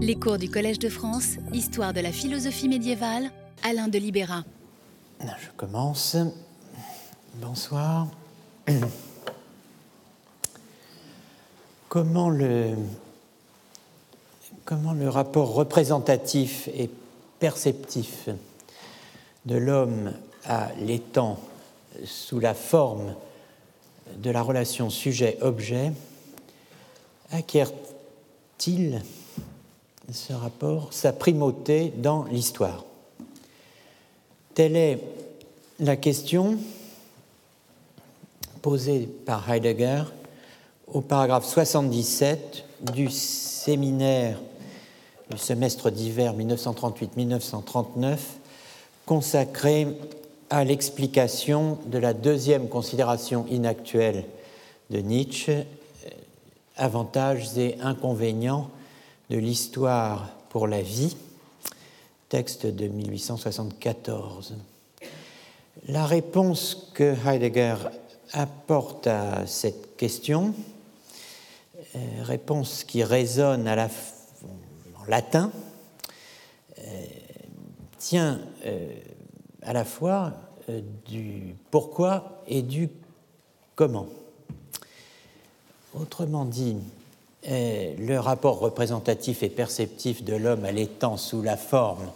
Les cours du Collège de France, Histoire de la philosophie médiévale, Alain de Libéra. Je commence. Bonsoir. Comment le, comment le rapport représentatif et perceptif de l'homme à l'étang sous la forme de la relation sujet-objet acquiert-il ce rapport sa primauté dans l'histoire. Telle est la question posée par Heidegger au paragraphe 77 du séminaire du semestre d'hiver 1938-1939 consacré à l'explication de la deuxième considération inactuelle de Nietzsche, avantages et inconvénients de l'histoire pour la vie, texte de 1874. La réponse que Heidegger apporte à cette question, euh, réponse qui résonne en latin, euh, tient euh, à la fois du pourquoi et du comment. Autrement dit, le rapport représentatif et perceptif de l'homme à l'étang sous la forme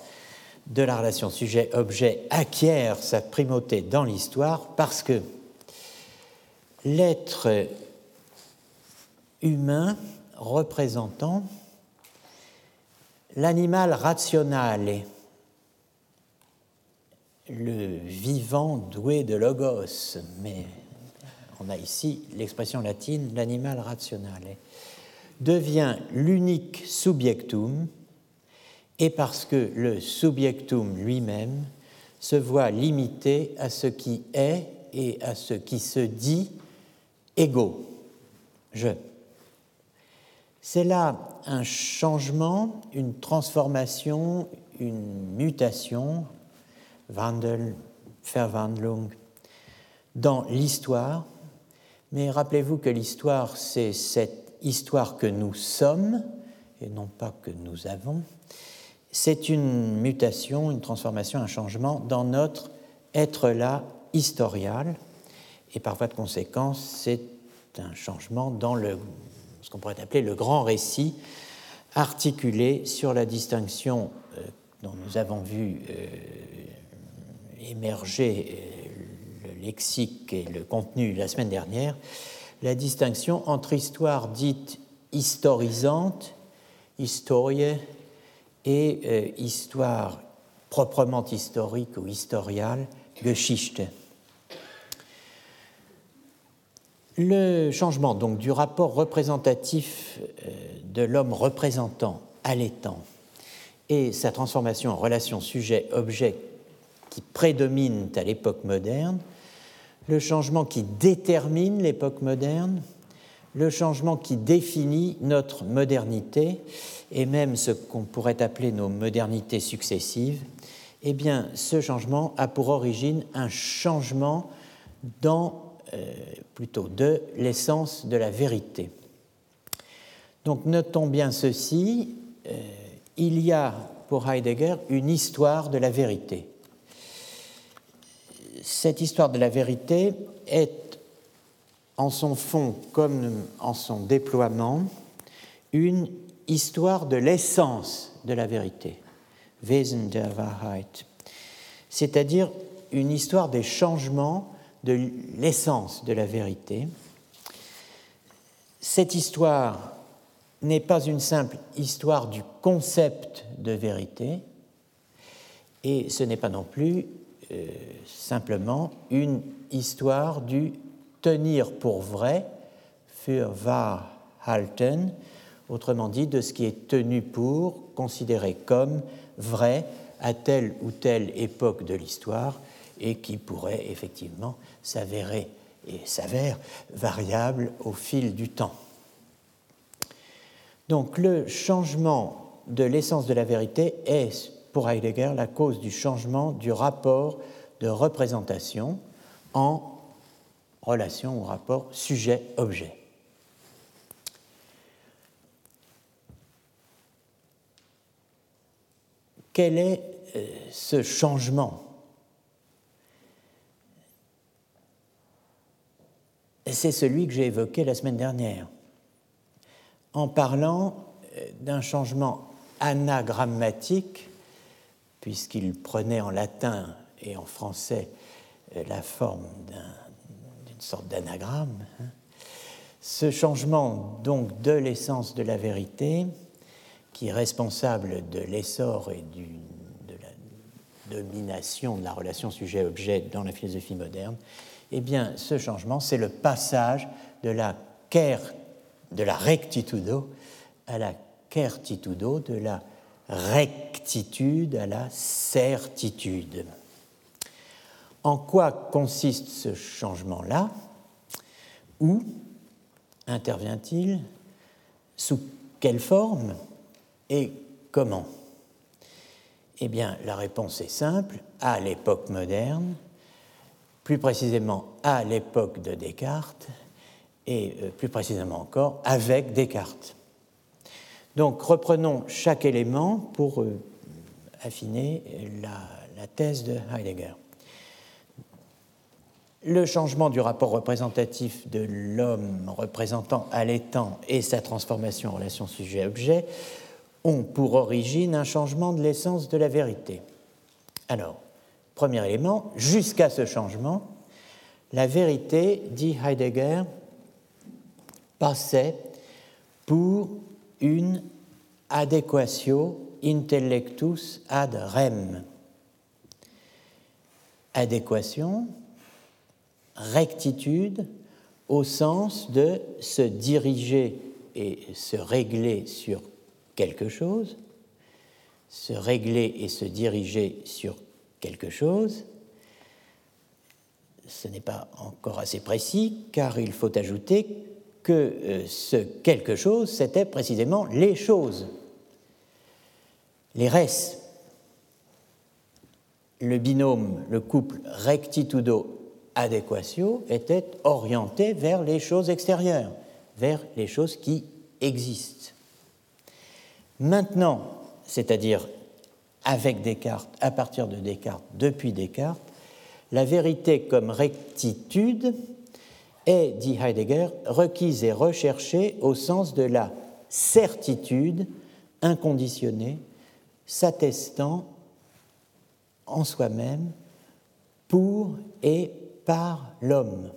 de la relation sujet-objet acquiert sa primauté dans l'histoire parce que l'être humain représentant l'animal rationnel, le vivant doué de logos, mais on a ici l'expression latine l'animal rationnel devient l'unique subjectum et parce que le subjectum lui-même se voit limité à ce qui est et à ce qui se dit égaux, je. C'est là un changement, une transformation, une mutation, Wandel, Verwandlung, dans l'histoire. Mais rappelez-vous que l'histoire, c'est cette histoire que nous sommes, et non pas que nous avons, c'est une mutation, une transformation, un changement dans notre être-là historial, et par voie de conséquence, c'est un changement dans le, ce qu'on pourrait appeler le grand récit articulé sur la distinction euh, dont nous avons vu euh, émerger euh, le lexique et le contenu la semaine dernière, la distinction entre histoire dite historisante, historie, et euh, histoire proprement historique ou historiale, Geschichte. Le changement donc du rapport représentatif euh, de l'homme représentant à l'étang et sa transformation en relation sujet-objet qui prédomine à l'époque moderne le changement qui détermine l'époque moderne, le changement qui définit notre modernité et même ce qu'on pourrait appeler nos modernités successives, eh bien, ce changement a pour origine un changement dans, euh, plutôt de l'essence de la vérité. Donc, notons bien ceci euh, il y a pour Heidegger une histoire de la vérité cette histoire de la vérité est en son fond comme en son déploiement une histoire de l'essence de la vérité, Wesen der Wahrheit, c'est-à-dire une histoire des changements de l'essence de la vérité. Cette histoire n'est pas une simple histoire du concept de vérité, et ce n'est pas non plus euh, simplement une histoire du tenir pour vrai, für wahr halten, autrement dit de ce qui est tenu pour, considéré comme vrai à telle ou telle époque de l'histoire et qui pourrait effectivement s'avérer et s'avère variable au fil du temps. Donc le changement de l'essence de la vérité est pour Heidegger la cause du changement du rapport de représentation en relation au rapport sujet-objet. quel est euh, ce changement? C'est celui que j'ai évoqué la semaine dernière, en parlant euh, d'un changement anagrammatique, puisqu'il prenait en latin et en français euh, la forme d'une sorte d'anagramme. Hein. Ce changement donc de l'essence de la vérité, qui est responsable de l'essor et de la domination de la relation sujet-objet dans la philosophie moderne, eh bien, ce changement, c'est le passage de la de la rectitudo à la certitudo, de la rectitude à la certitude. En quoi consiste ce changement-là? Où intervient-il? Sous quelle forme? Et comment? Eh bien, la réponse est simple. À l'époque moderne, plus précisément à l'époque de Descartes, et euh, plus précisément encore avec Descartes. Donc reprenons chaque élément pour euh, affiner la, la thèse de Heidegger. Le changement du rapport représentatif de l'homme représentant à l'étang et sa transformation en relation sujet-objet ont pour origine un changement de l'essence de la vérité. Alors, premier élément, jusqu'à ce changement, la vérité, dit Heidegger, passait pour une adéquatio intellectus ad rem. Adéquation, rectitude au sens de se diriger et se régler sur quelque chose, se régler et se diriger sur quelque chose. Ce n'est pas encore assez précis car il faut ajouter que euh, ce quelque chose, c'était précisément les choses, les res. Le binôme, le couple rectitudo-adéquatio était orienté vers les choses extérieures, vers les choses qui existent. Maintenant, c'est-à-dire avec Descartes, à partir de Descartes, depuis Descartes, la vérité comme rectitude est, dit Heidegger, requise et recherchée au sens de la certitude inconditionnée, s'attestant en soi-même pour et par l'homme.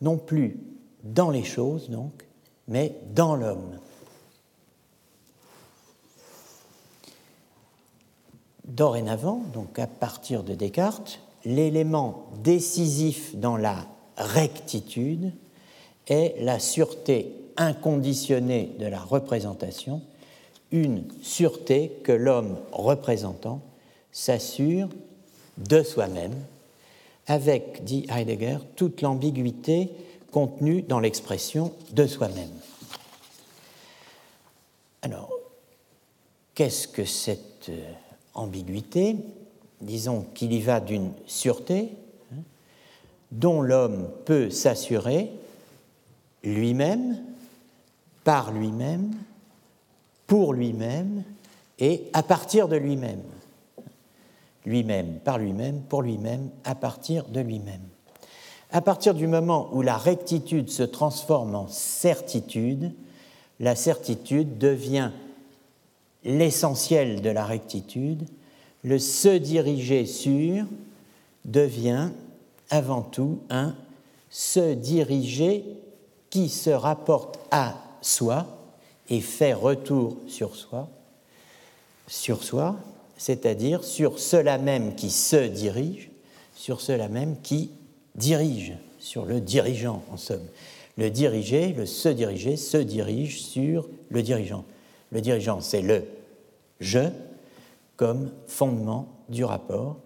Non plus dans les choses, donc, mais dans l'homme. Dorénavant, donc à partir de Descartes, l'élément décisif dans la rectitude est la sûreté inconditionnée de la représentation, une sûreté que l'homme représentant s'assure de soi-même, avec, dit Heidegger, toute l'ambiguïté contenue dans l'expression de soi-même. Alors, qu'est-ce que cette euh, ambiguïté? Disons qu'il y va d'une sûreté, dont l'homme peut s'assurer lui-même, par lui-même, pour lui-même et à partir de lui-même. Lui-même, par lui-même, pour lui-même, à partir de lui-même. À partir du moment où la rectitude se transforme en certitude, la certitude devient l'essentiel de la rectitude, le se diriger sur devient avant tout un se diriger qui se rapporte à soi et fait retour sur soi, sur soi, c'est-à-dire sur cela même qui se dirige, sur cela même qui dirige, sur le dirigeant en somme. Le diriger, le se diriger, se dirige sur le dirigeant. Le dirigeant, c'est le je comme fondement du rapport,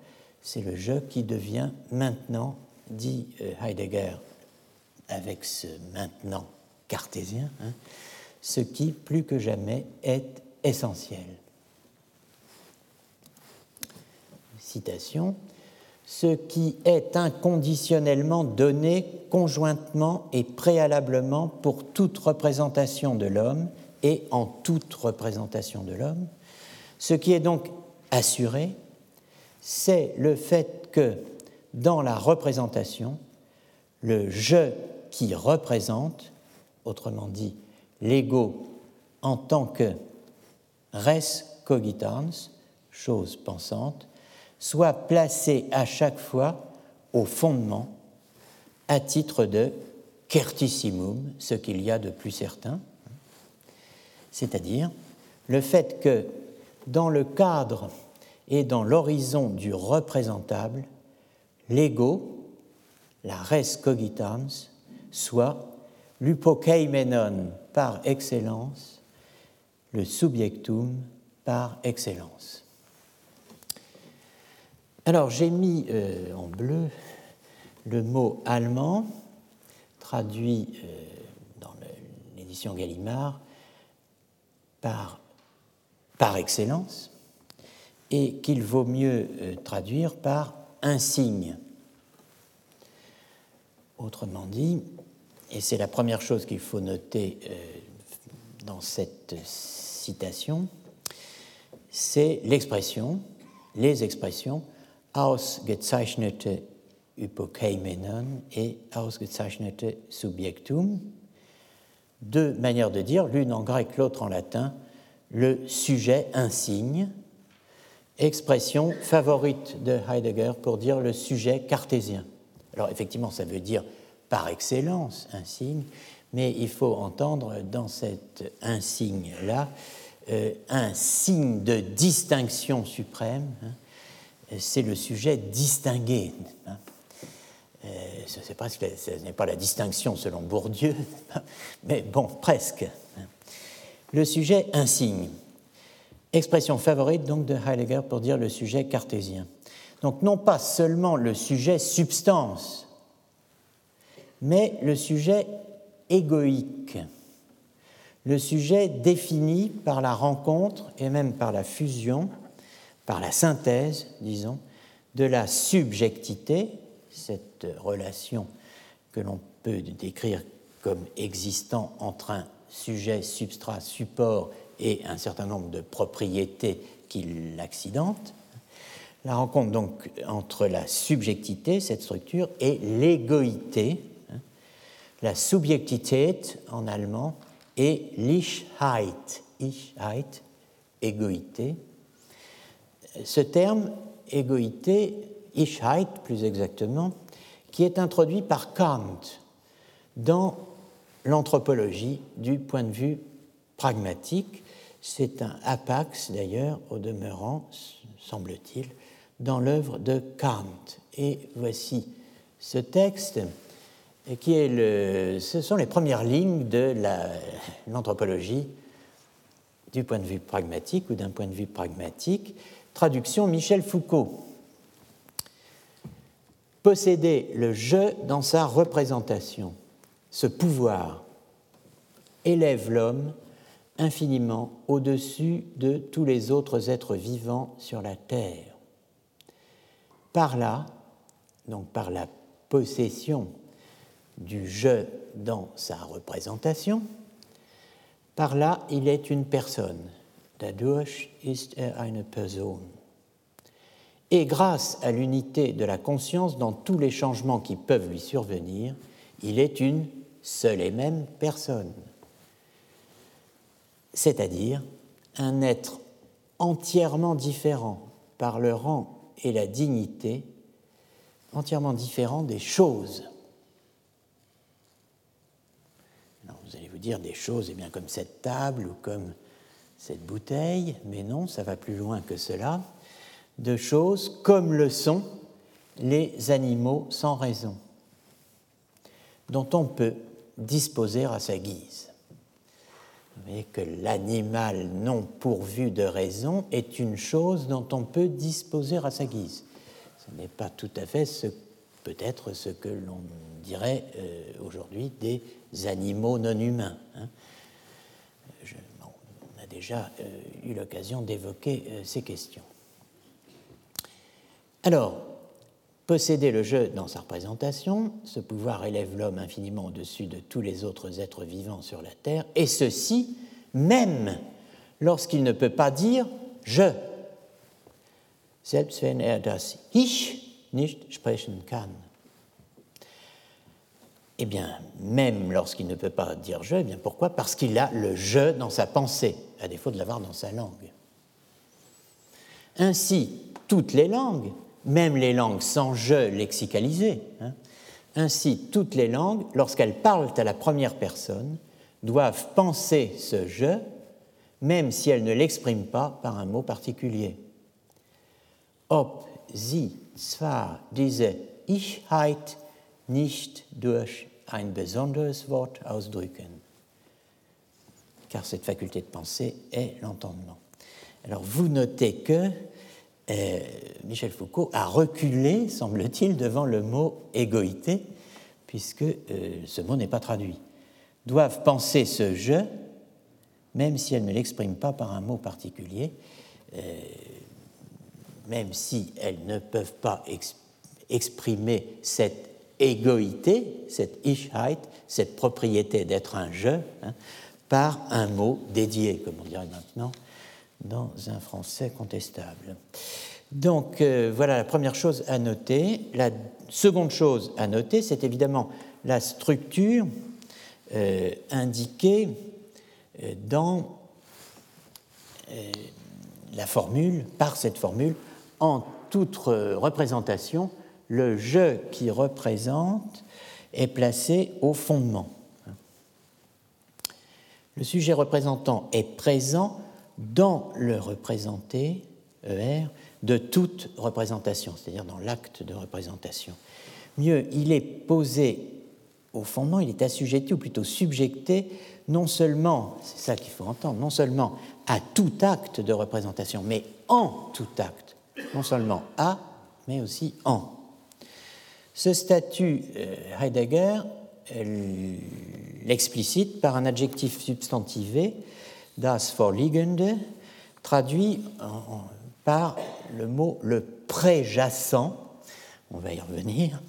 c'est le je qui devient maintenant, dit euh, Heidegger avec ce maintenant cartésien, hein, ce qui plus que jamais est essentiel. Citation ce qui est inconditionnellement donné conjointement et préalablement pour toute représentation de l'homme et en toute représentation de l'homme, Ce qui est donc assuré, c'est le fait que dans la représentation, le je qui représente, autrement dit l'ego en tant que res cogitans, chose pensante, soit placé à chaque fois au fondement à titre de certissimum, ce qu'il y a de plus certain, c'est-à-dire le fait que dans le cadre et dans l'horizon du représentable, l'ego, la res cogitans, soit l'upokeimenon par excellence, le subjectum par excellence. Alors j'ai mis euh, en bleu le mot allemand, traduit euh, dans l'édition Gallimard par, par excellence, et qu'il vaut mieux euh, traduire par insigne. Autrement dit, et c'est la première chose qu'il faut noter dans cette citation, c'est l'expression, les expressions ausgezeichnete Hypokeimenon et ausgezeichnete Subjektum. Deux manières de dire, l'une en grec, l'autre en latin, le sujet insigne, expression favorite de Heidegger pour dire le sujet cartésien. Alors effectivement, ça veut dire par excellence insigne, mais il faut entendre dans cet insigne-là euh, un signe de distinction suprême. Hein, c'est le sujet distingué. Hein. Euh, ce n'est pas la distinction selon Bourdieu, mais bon, presque. Hein. Le sujet insigne. Expression favorite donc de Heidegger pour dire le sujet cartésien. Donc non pas seulement le sujet substance, mais le sujet égoïque, le sujet défini par la rencontre et même par la fusion par la synthèse, disons, de la subjectité, cette relation que l'on peut décrire comme existant entre un sujet, substrat, support et un certain nombre de propriétés qui l'accidentent. La rencontre donc entre la subjectivité, cette structure, et l'égoïté, hein, la subjectité en allemand, et l'Ichheit, Ichheit, égoïté, ce terme égoïté, Ichheit plus exactement, qui est introduit par Kant dans l'anthropologie du point de vue pragmatique. C'est un apax d'ailleurs, au demeurant, semble-t-il, dans l'œuvre de Kant. Et voici ce texte qui est le, ce sont les premières lignes de l'anthropologie du point de vue pragmatique ou d'un point de vue pragmatique. Traduction Michel Foucault. Posséder le je dans sa représentation, ce pouvoir, élève l'homme infiniment au-dessus de tous les autres êtres vivants sur la terre. Par là, donc par la possession du je dans sa représentation, par là il est une personne, Dadurch ist er eine Person. Et grâce à l'unité de la conscience dans tous les changements qui peuvent lui survenir, il est une seule et même personne, c'est-à-dire un être entièrement différent par le rang et la dignité, entièrement différent des choses. vous allez vous dire des choses, eh bien comme cette table ou comme cette bouteille, mais non, ça va plus loin que cela, de choses comme le sont les animaux sans raison, dont on peut disposer à sa guise. Mais que l'animal non pourvu de raison est une chose dont on peut disposer à sa guise. Ce n'est pas tout à fait ce, peut-être ce que l'on dirait euh, aujourd'hui des animaux non humains. Hein déjà euh, eu l'occasion d'évoquer euh, ces questions. Alors, posséder le jeu dans sa représentation, ce pouvoir élève l'homme infiniment au-dessus de tous les autres êtres vivants sur la Terre, et ceci même lorsqu'il ne peut pas dire je, selbst wenn er das Ich nicht sprechen kann. Eh bien, même lorsqu'il ne peut pas dire je, eh bien pourquoi? Parce qu'il a le je dans sa pensée, à défaut de l'avoir dans sa langue. Ainsi, toutes les langues, même les langues sans je lexicalisées, hein, ainsi toutes les langues, lorsqu'elles parlent à la première personne, doivent penser ce je, même si elles ne l'expriment pas par un mot particulier. Ob sie zwar diese Ichheit nicht durch ein besonderes Wort ausdrücken. Car cette faculté de penser est l'entendement. Alors vous notez que euh, Michel Foucault a reculé, semble-t-il, devant le mot égoïté, puisque euh, ce mot n'est pas traduit. Doivent penser ce je, même si elles ne l'expriment pas par un mot particulier, euh, même si elles ne peuvent pas exprimer cette égoïté, cette Ichheit, cette propriété d'être un je, hein, par un mot dédié, comme on dirait maintenant, dans un français contestable. Donc euh, voilà la première chose à noter. La seconde chose à noter, c'est évidemment la structure euh, indiquée euh, dans la formule, par cette formule, en toute représentation le je qui représente est placé au fondement. Le sujet représentant est présent dans le représenté, ER, de toute représentation, c'est-à-dire dans l'acte de représentation. Mieux, il est posé au fondement, il est assujetti ou plutôt subjecté non seulement, c'est ça qu'il faut entendre, non seulement à tout acte de représentation, mais en tout acte, non seulement à, mais aussi en. Ce statut, euh, Heidegger l'explicite par un adjectif substantivé, das Vorliegende, traduit par le mot le préjacent, on va y revenir,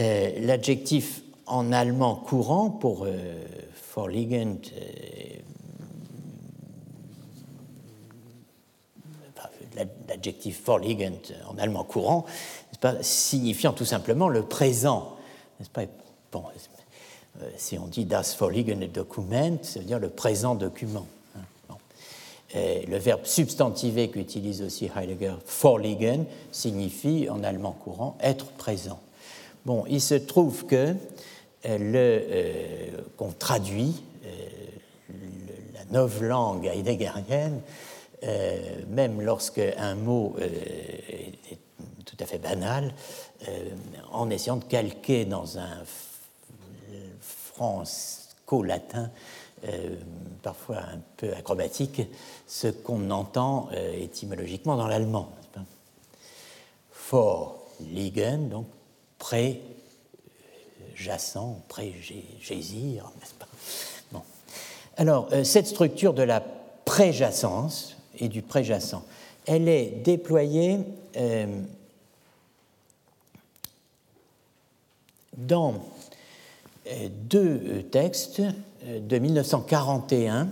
euh, l'adjectif en allemand courant pour euh, Vorliegend, l'adjectif Vorliegend en allemand courant signifiant tout simplement le présent. N'est-ce pas? Bon, euh, Si on dit das vorliegende Dokument, ça veut dire le présent document. Hein, le verbe substantivé qu'utilise aussi Heidegger, vorliegen, signifie en allemand courant être présent. Bon, il se trouve que euh, le euh, qu'on traduit la nouvelle langue heideggerienne, même lorsque un mot est tout à fait banal, euh, en essayant de calquer dans un franco-latin, euh, parfois un peu acrobatique, ce qu'on entend euh, étymologiquement dans l'allemand. For liegen, donc pré-jacent, n'est-ce pas? Alors, cette structure de la préjacence et du préjacent, elle est déployée dans euh, deux euh, textes euh, de 1941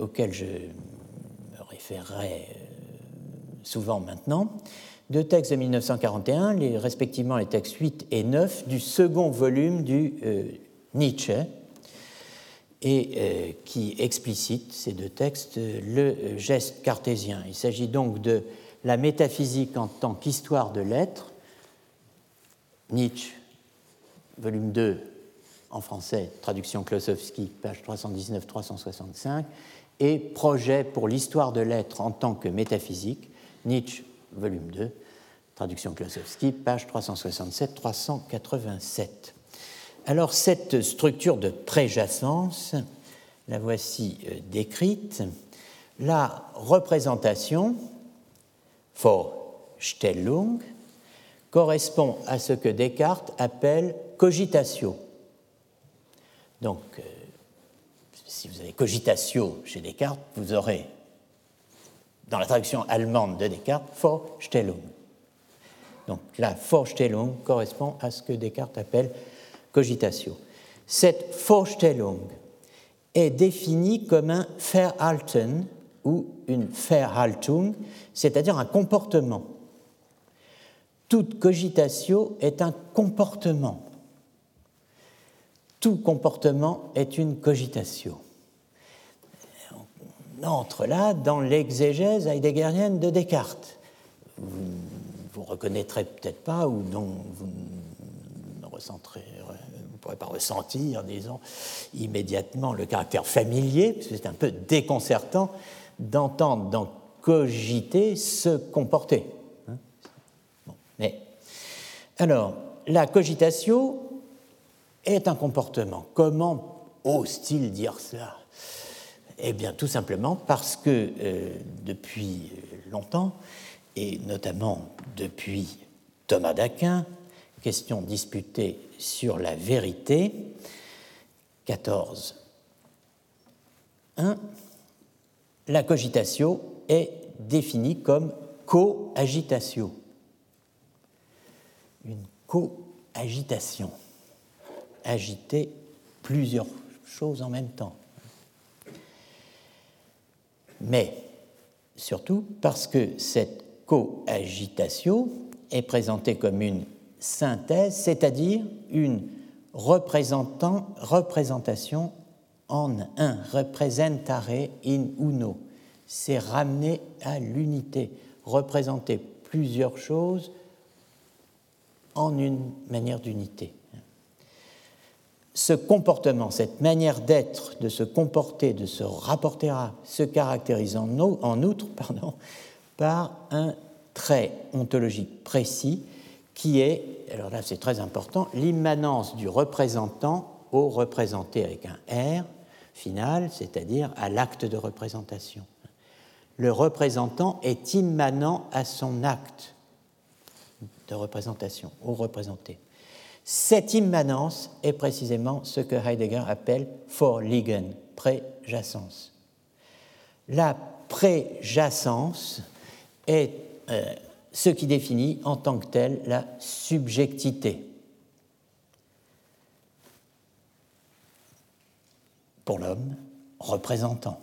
auxquels je me référerai souvent maintenant, deux textes de 1941, les, respectivement les textes 8 et 9 du second volume du Nietzsche, et qui explicitent ces deux textes le geste cartésien. Il s'agit donc de la métaphysique en tant qu'histoire de l'être, Nietzsche, volume 2, en français, traduction Klosowski, page 319-365, et Projet pour l'histoire de l'être en tant que métaphysique, Nietzsche, volume 2, traduction Klosowski, page 367-387. Alors cette structure de préjacence, la voici euh, décrite. La représentation, Vorstellung, correspond à ce que Descartes appelle cogitatio. Donc, euh, si vous avez cogitatio chez Descartes, vous aurez, dans la traduction allemande de Descartes, Vorstellung. Donc, la Vorstellung correspond à ce que Descartes appelle cogitatio. Cette Vorstellung est définie comme un Verhalten ou une Verhaltung, c'est-à-dire un comportement. Toute cogitatio est un comportement. Tout comportement est une cogitatio. On entre là dans l'exégèse heideggerienne de Descartes. Vous, vous reconnaîtrez peut-être pas ou dont vous ne ressentirez pas ressentir, disons, immédiatement le caractère familier, parce que c'est un peu déconcertant d'entendre dans cogiter se comporter. Hein? mais, alors, la cogitation est un comportement. Comment ose-t-il dire cela? Eh bien, tout simplement parce que euh, depuis longtemps, et notamment depuis Thomas d'Aquin, question disputée sur la vérité. 14. 1. La cogitatio est définie comme coagitatio. Une coagitation. Agiter plusieurs choses en même temps. Mais surtout parce que cette coagitatio est présentée comme une synthèse, c'est-à-dire une représentation en un, representare in uno. C'est ramener à l'unité, représenter plusieurs choses en une manière d'unité. Ce comportement, cette manière d'être, de se comporter, de se rapporter à, se caractérise en, outre pardon, par un trait ontologique précis qui est, alors là c'est très important, l'immanence du représentant au représenté avec un R final, c'est-à-dire à, l'acte de représentation. Le représentant est immanent à son acte de représentation, au représenté. Cette immanence est précisément ce que Heidegger appelle Vorliegen, préjacence. La préjacence est euh, ce qui définit en tant que tel la subjectivité. Pour l'homme, représentant.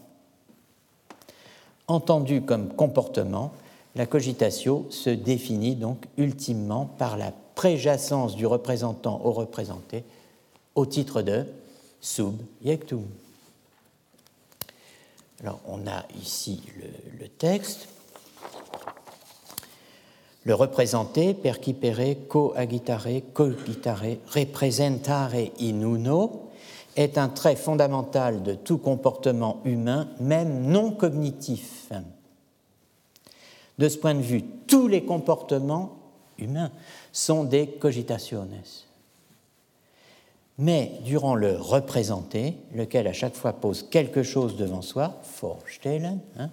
Entendu comme comportement, la cogitatio se définit donc ultimement par la préjacence du représentant au représenté au titre de subjectum. Alors on a ici le, le texte le représenter, percipere, coagitare, cogitare, representare in uno, est un trait fondamental de tout comportement humain, même non cognitif. De ce point de vue, tous les comportements humains sont des cogitationes. Mais durant le représenter, lequel à chaque fois pose quelque chose devant soi, vorstellen, hein,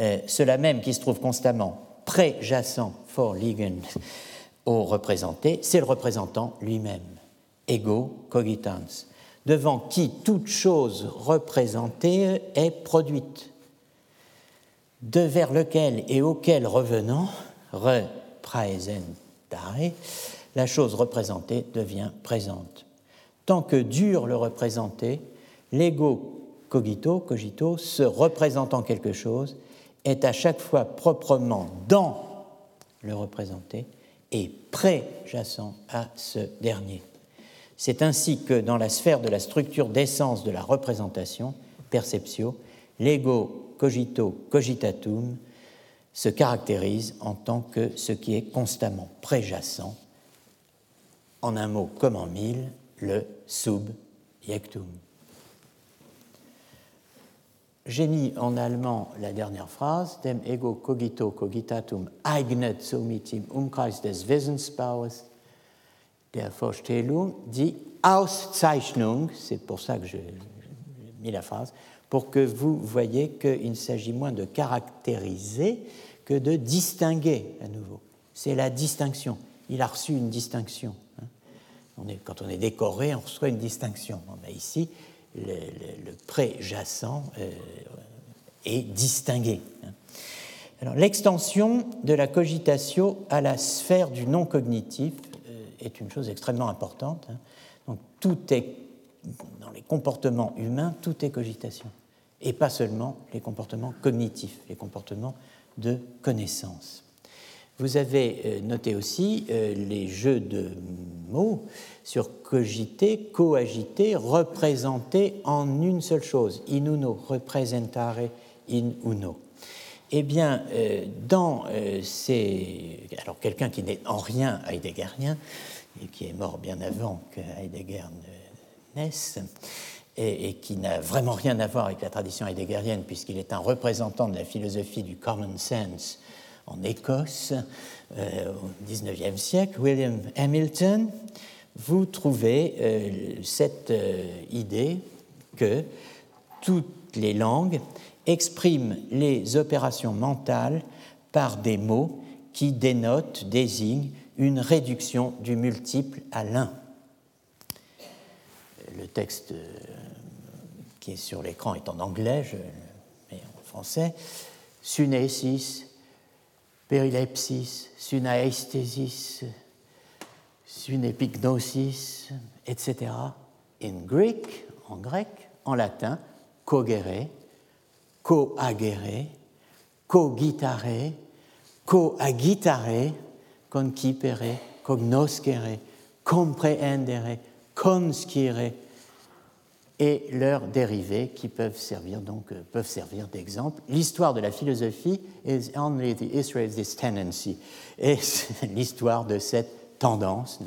euh, cela même qui se trouve constamment préjacent liegen au représenté, c'est le représentant lui-même, ego cogitans, devant qui toute chose représentée est produite, de vers lequel et auquel revenant, la chose représentée devient présente. Tant que dure le représenté, l'ego cogito, cogito, se représentant quelque chose, est à chaque fois proprement dans le représenté et préjacent à ce dernier. C'est ainsi que dans la sphère de la structure d'essence de la représentation, perceptio, l'ego cogito cogitatum se caractérise en tant que ce qui est constamment préjacent, en un mot comme en mille, le subjectum. J'ai mis en allemand la dernière phrase, dem ego cogito cogitatum eignet somit im Umkreis des Wissensbaus der Vorstellung die Auszeichnung, c'est pour ça que j'ai mis la phrase, pour que vous voyez qu'il s'agit moins de caractériser que de distinguer à nouveau. C'est la distinction. Il a reçu une distinction. Hein. Quand on est décoré, on reçoit une distinction. On a ici le, préjacent euh, est distingué. l'extension de la cogitation à la sphère du non cognitif euh, est une chose extrêmement importante. Hein. Donc, tout est, dans les comportements humains, tout est cogitation. et pas seulement les comportements cognitifs, les comportements de connaissance. Vous avez euh, noté aussi euh, les jeux de mots sur cogiter, coagiter, représenter en une seule chose, in uno, representare in uno. Eh bien, euh, dans ces. Alors, quelqu'un qui n'est en rien heideggerien, et qui est mort bien avant que Heidegger ne naisse, et, qui n'a vraiment rien à voir avec la tradition heideggerienne, puisqu'il est un représentant de la philosophie du common sense en Écosse euh, au XIXe siècle, William Hamilton, vous trouvez euh, cette euh, idée que toutes les langues expriment les opérations mentales par des mots qui dénotent, désignent une réduction du multiple à l'un. Le texte qui est sur l'écran est en anglais, je le mets en français. Sunesis, perilepsis, sunaesthesis, sunepignosis, etc. In Greek, en grec, en latin, cogere, coagere, cogitare, coagitare, concipere, cognoscere, comprehendere, conscire, et leurs dérivés qui peuvent servir donc euh, peuvent servir d'exemple. L'histoire de la philosophie is only the history of this tendency, et l'histoire de cette tendance,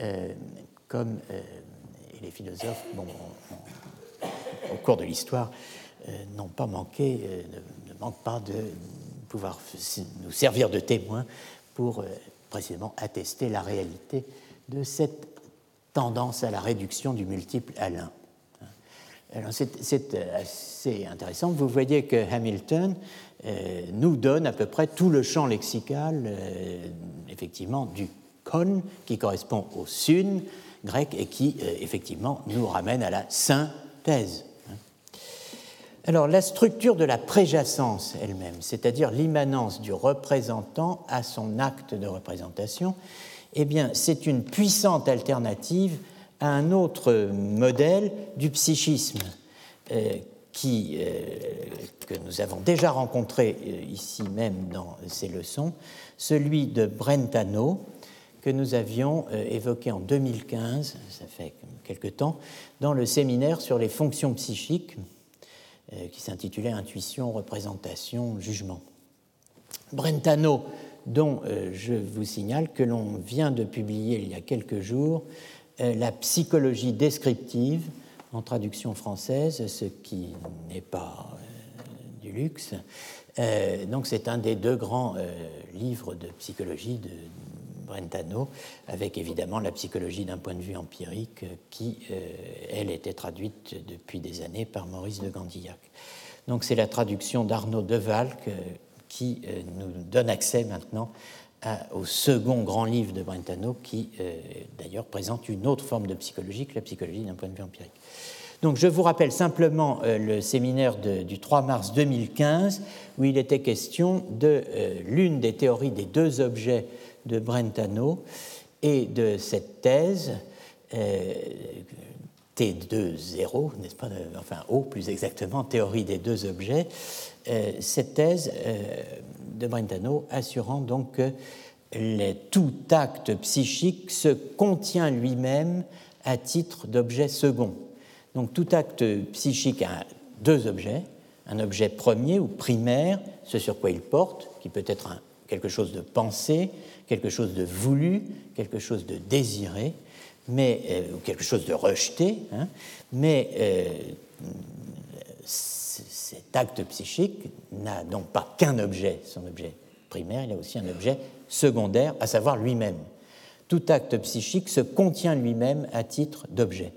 euh, comme euh, les philosophes, bon, au cours de l'histoire, n'ont pas manqué, ne, ne, manquent pas de pouvoir nous servir de témoins pour précisément attester la réalité de cette tendance à la réduction du multiple à l'un c'est euh, assez intéressant. Vous voyez que Hamilton euh, nous donne à peu près tout le champ lexical, euh, effectivement, du kon, qui correspond au sun grec et qui, effectivement, nous ramène à la synthèse. Alors, la structure de la préjacence elle-même, c'est-à-dire l'immanence du représentant à son acte de représentation, eh bien, c'est une puissante alternative à un autre modèle du psychisme euh, qui, euh, que nous avons déjà rencontré euh, ici même dans ces leçons, celui de Brentano, que nous avions évoqué en 2015, ça fait quelque temps, dans le séminaire sur les fonctions psychiques qui s'intitulait Intuition, représentation, jugement. Brentano, dont je vous signale que l'on vient de publier il y a quelques jours la psychologie descriptive en traduction française, ce qui n'est pas euh, du luxe. Euh, donc c'est un des deux grands livres de psychologie de Brentano, avec évidemment la psychologie d'un point de vue empirique, qui, elle, était traduite depuis des années par Maurice de Gandillac. Donc c'est la traduction d'Arnaud Deval qui nous donne accès maintenant au second grand livre de Brentano, qui euh, d'ailleurs présente une autre forme de psychologie que la psychologie d'un point de vue empirique. Donc je vous rappelle simplement euh, le séminaire du 3 mars 2015, où il était question de euh, l'une des théories des deux objets de Brentano et de cette thèse. T2-0, n'est-ce pas Enfin, O plus exactement, théorie des deux objets. cette thèse de Brentano, assurant donc que tout acte psychique se contient lui-même à titre d'objet second. Donc tout acte psychique a deux objets, un objet premier ou primaire, ce sur quoi il porte, qui peut être quelque chose de pensé, quelque chose de voulu, quelque chose de désiré, mais, euh, quelque chose de rejeté, hein, mais euh, cet acte psychique n'a donc pas qu'un objet, son objet primaire, il a aussi un objet secondaire, à savoir lui-même. Tout acte psychique se contient lui-même à titre d'objet.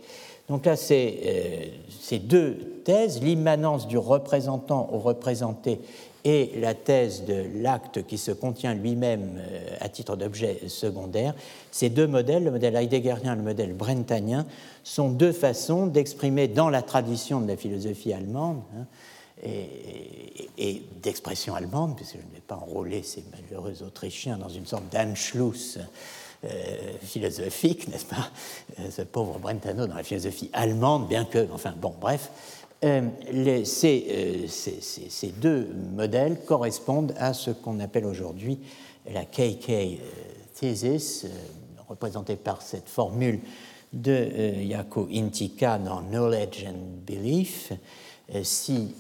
Donc là, c'est euh, ces deux thèses, l'immanence du représentant au représenté et la thèse de l'acte qui se contient lui-même euh, à titre d'objet secondaire, ces deux modèles, le modèle heideggerien et le modèle brentanien, sont deux façons d'exprimer dans la tradition de la philosophie allemande hein, et, d'expression allemande, puisque je ne vais pas enrôler ces malheureux Autrichiens dans une sorte d'Anschluss euh, philosophique, n'est-ce pas euh, Ce pauvre Brentano dans la philosophie allemande, bien que, enfin bon, bref, les, ces, ces, deux modèles correspondent à ce qu'on appelle aujourd'hui la KK thesis, représentée par cette formule de Yako Intika dans Knowledge and Belief. Si,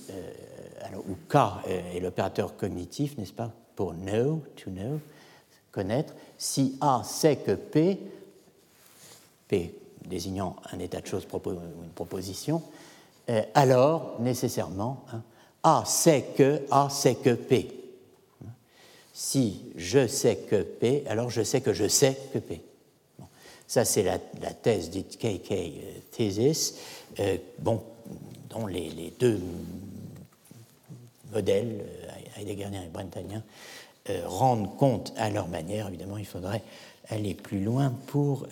alors, où K est l'opérateur cognitif, n'est-ce pas, pour know, to know, connaître, si A sait que P, P désignant un état de choses ou une proposition, euh, alors nécessairement hein, A sait que A sait que P. Si je sais que P, alors je sais que je sais que P. ça, c'est la, thèse dite KK euh, thesis, euh, bon, dont les, deux modèles, heideggeriens et brentanien, rendent compte à leur manière. Évidemment, il faudrait aller plus loin pour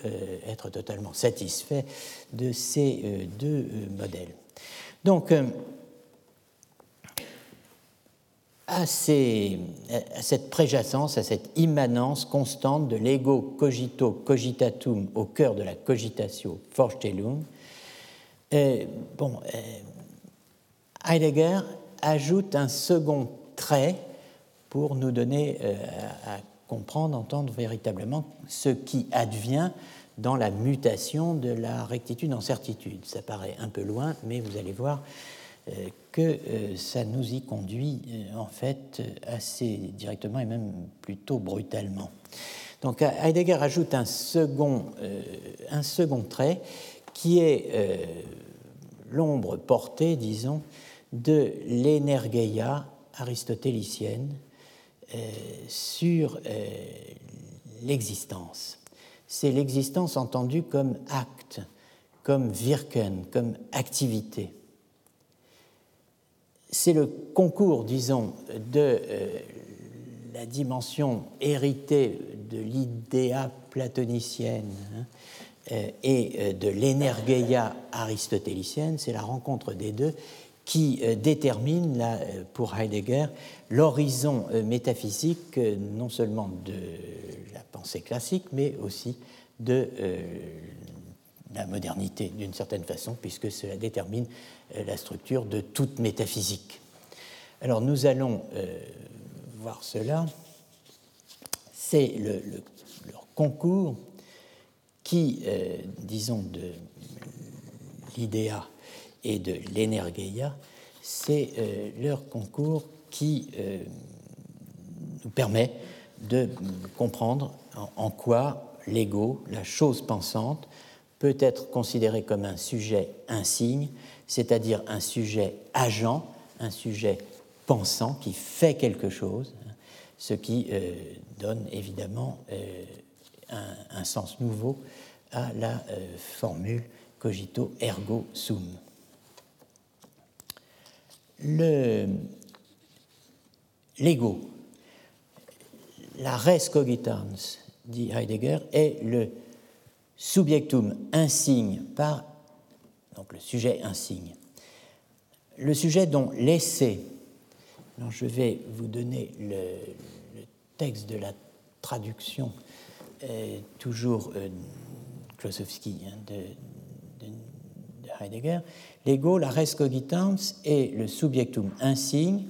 être totalement satisfait de ces deux modèles. Donc, euh, à, cette préjacence, à cette immanence constante de l'ego cogito cogitatum au cœur de la cogitatio Vorstellung, euh, bon, euh, Heidegger ajoute un second trait pour nous donner à comprendre, entendre véritablement ce qui advient dans la mutation de la rectitude en certitude. Ça paraît un peu loin, mais vous allez voir euh, que euh, ça nous y conduit euh, en fait assez directement et même plutôt brutalement. Donc Heidegger ajoute un second, un second trait qui est l'ombre portée, disons, de l'énergeia aristotélicienne sur l'existence c'est l'existence entendue comme acte, comme wirken, comme activité. C'est le concours, disons, de euh, la dimension héritée de l'idéa platonicienne hein, euh, et euh, de l'énergeia aristotélicienne, c'est la rencontre des deux qui détermine, pour Heidegger, l'horizon métaphysique non seulement de pensée classique, mais aussi de euh, la modernité d'une certaine façon, puisque cela détermine euh, la structure de toute métaphysique. Alors nous allons euh, voir cela. C'est le, concours qui, disons, de l'idéa et de l'énergeia, c'est leur concours qui nous permet de comprendre en quoi l'ego, la chose pensante, peut être considéré comme un sujet insigne, c'est-à-dire un sujet agent, un sujet pensant qui fait quelque chose, ce qui euh, donne évidemment euh, un, sens nouveau à la euh, formule cogito ergo sum. L'ego, la res cogitans, dit Heidegger, est le subjectum insigne par, donc le sujet insigne, le sujet dont l'essai, je vais vous donner le, texte de la traduction, toujours euh, Klosowski hein, de, Heidegger, l'ego, la res cogitans est le subjectum insigne.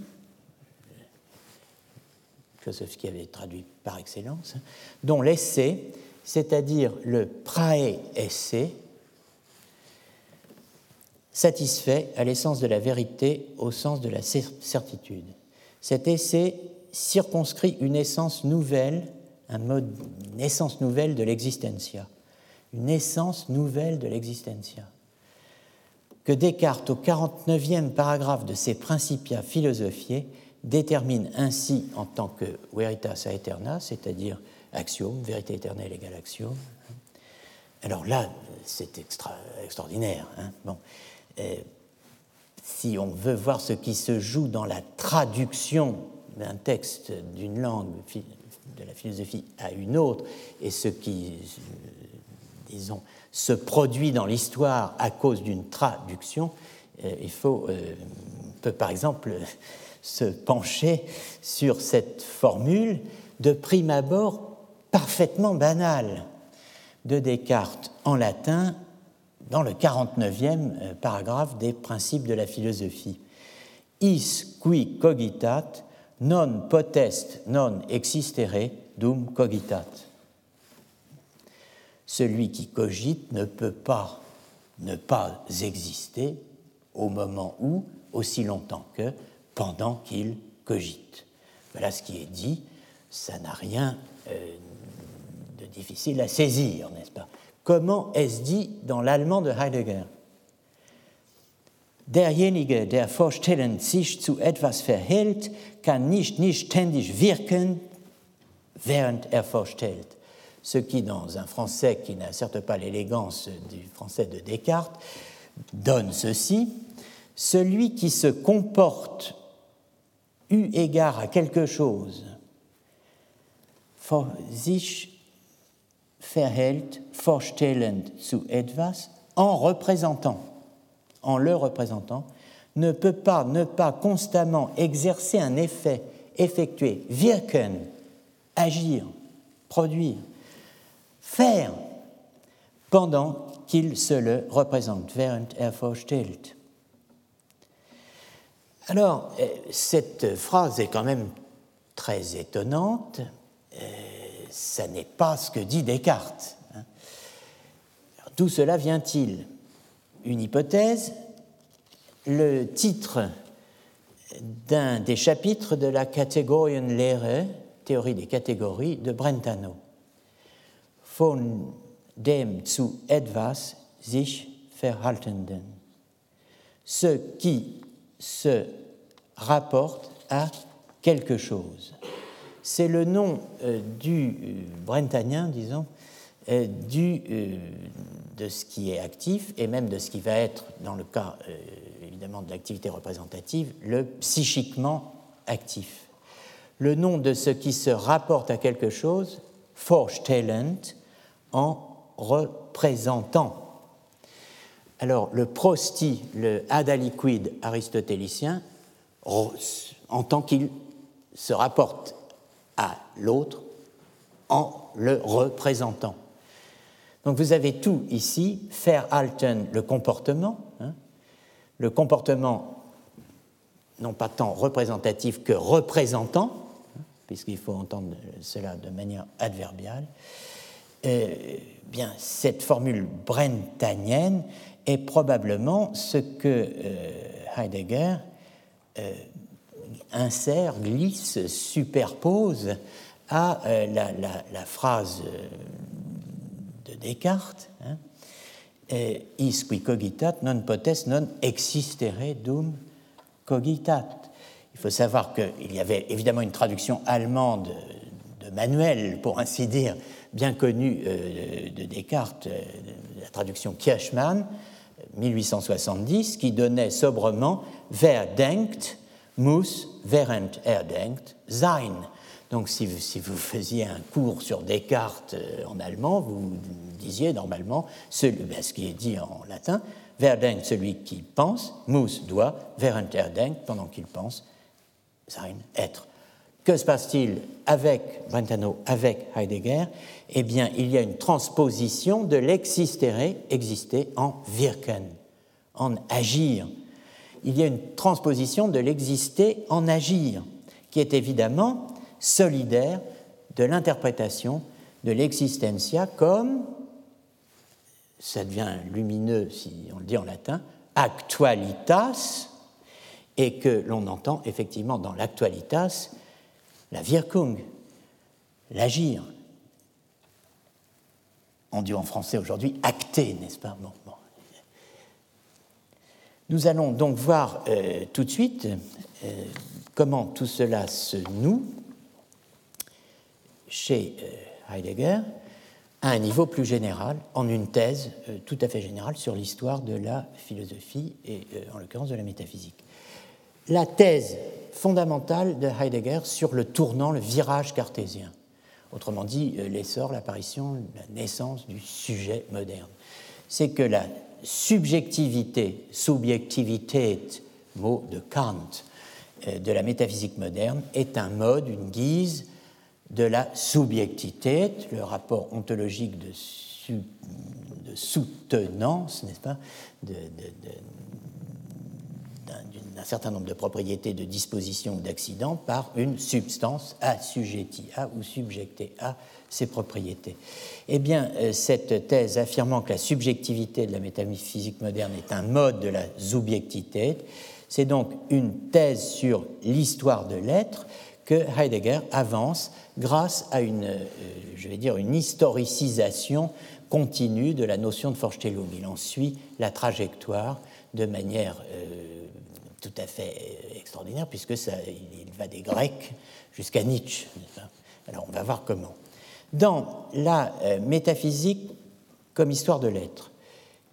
Qui avait traduit par excellence, dont l'essai, c'est-à-dire le prae essai, satisfait à l'essence de la vérité au sens de la certitude. Cet essai circonscrit une essence nouvelle, un mode, une essence nouvelle de l'existencia, une essence nouvelle de l'existencia, que Descartes, au 49e paragraphe de ses Principia philosophiés, détermine ainsi en tant que veritas aeterna, c'est-à-dire axiome, vérité éternelle égale axiome. Alors là, c'est extraordinaire. Hein. bon. si on veut voir ce qui se joue dans la traduction d'un texte d'une langue de la philosophie à une autre, et ce qui, disons, se produit dans l'histoire à cause d'une traduction, euh, il faut, euh, peut par exemple se pencher sur cette formule de prime abord parfaitement banale de Descartes en latin dans le 49e euh, paragraphe des principes de la philosophie. Is qui cogitat non potest non existere dum cogitat. Celui qui cogite ne peut pas ne pas exister au moment où, aussi longtemps que, pendant qu'il cogite. Voilà ce qui est dit. Ça n'a rien euh, de difficile à saisir, n'est-ce pas? Comment est-ce dit dans l'allemand de Heidegger? Derjenige, der vorstellend sich zu etwas verhält, kann nicht, nicht ständig wirken, während er vorstellt. Ce qui, dans un français qui n'a certes pas l'élégance du français de Descartes, donne ceci. Celui qui se comporte eu égard à quelque chose, sich verhält, vorstellend zu etwas, en représentant, en le représentant, ne peut pas ne pas constamment exercer un effet, effectuer, wirken, agir, produire, faire, pendant qu'il se le représente, während er vorstellt. Alors, euh, cette phrase est quand même très étonnante. Euh, ça n'est pas ce que dit Descartes. Hein. D'où cela vient-il? Une hypothèse, le titre d'un des chapitres de la Kategorienlehre, théorie des catégories, de Brentano. Von dem zu etwas sich verhaltenden. Ce qui se rapporte à quelque chose. C'est le nom euh, du euh, brentanien, disons, euh, du, de ce qui est actif et même de ce qui va être, dans le cas évidemment de l'activité représentative, le psychiquement actif. Le nom de ce qui se rapporte à quelque chose, vorstellend, en représentant alors, le prosti, le adaliquide aristotélicien, en tant qu'il se rapporte à l'autre en le représentant. Donc vous avez tout ici, faire alten le comportement, hein. le comportement non pas tant représentatif que représentant, hein, puisqu'il faut entendre cela de manière adverbiale. Euh, bien, cette formule brentanienne est probablement ce que euh, Heidegger euh, insère, glisse, superpose à euh, la, phrase de Descartes hein, Is cogitat non potest non existere dum cogitat. Il faut savoir qu'il y avait évidemment une traduction allemande de manuel, pour ainsi dire, bien connue de Descartes, la traduction Kirchmann, 1870 qui donnait sobrement Wer denkt, muss während er denkt sein. Donc si vous, si vous, faisiez un cours sur Descartes euh, en allemand, vous disiez normalement ce, ben, ce qui est dit en latin, Wer denkt, celui qui pense, muss doit, während er denkt, pendant qu'il pense, sein, être. Que se passe-t-il avec Brentano, avec Heidegger? Eh bien, il y a une transposition de l'existere, exister, en wirken, en agir. Il y a une transposition de l'exister en agir, qui est évidemment solidaire de l'interprétation de l'existencia comme, ça devient lumineux si on le dit en latin, actualitas, et que l'on entend effectivement dans l'actualitas la Wirkung, l'agir. On dit en français aujourd'hui acter, n'est-ce pas Nous allons donc voir euh, tout de suite euh, comment tout cela se noue chez euh, Heidegger à un niveau plus général, en une thèse tout à fait générale sur l'histoire de la philosophie et en l'occurrence de la métaphysique la thèse fondamentale de Heidegger sur le tournant, le virage cartésien. Autrement dit, euh, l'essor, l'apparition, la naissance du sujet moderne. C'est que la subjectivité, subjectivité, mot de Kant, euh, de la métaphysique moderne, est un mode, une guise de la subjectivité, le rapport ontologique de, soutenance, n'est-ce pas, d'un certain nombre de propriétés de disposition ou d'accident par une substance assujettie à ou subjectée à ces propriétés. Eh bien, euh, cette thèse affirmant que la subjectivité de la métaphysique moderne est un mode de la subjectivité, c'est donc une thèse sur l'histoire de l'être que Heidegger avance grâce à une, euh, je vais dire, une historicisation continue de la notion de Vorstellung. Il en suit la trajectoire de manière euh, tout à fait extraordinaire, puisque ça, il va des Grecs jusqu'à Nietzsche. Alors on va voir comment. Dans la euh, métaphysique comme histoire de l'être,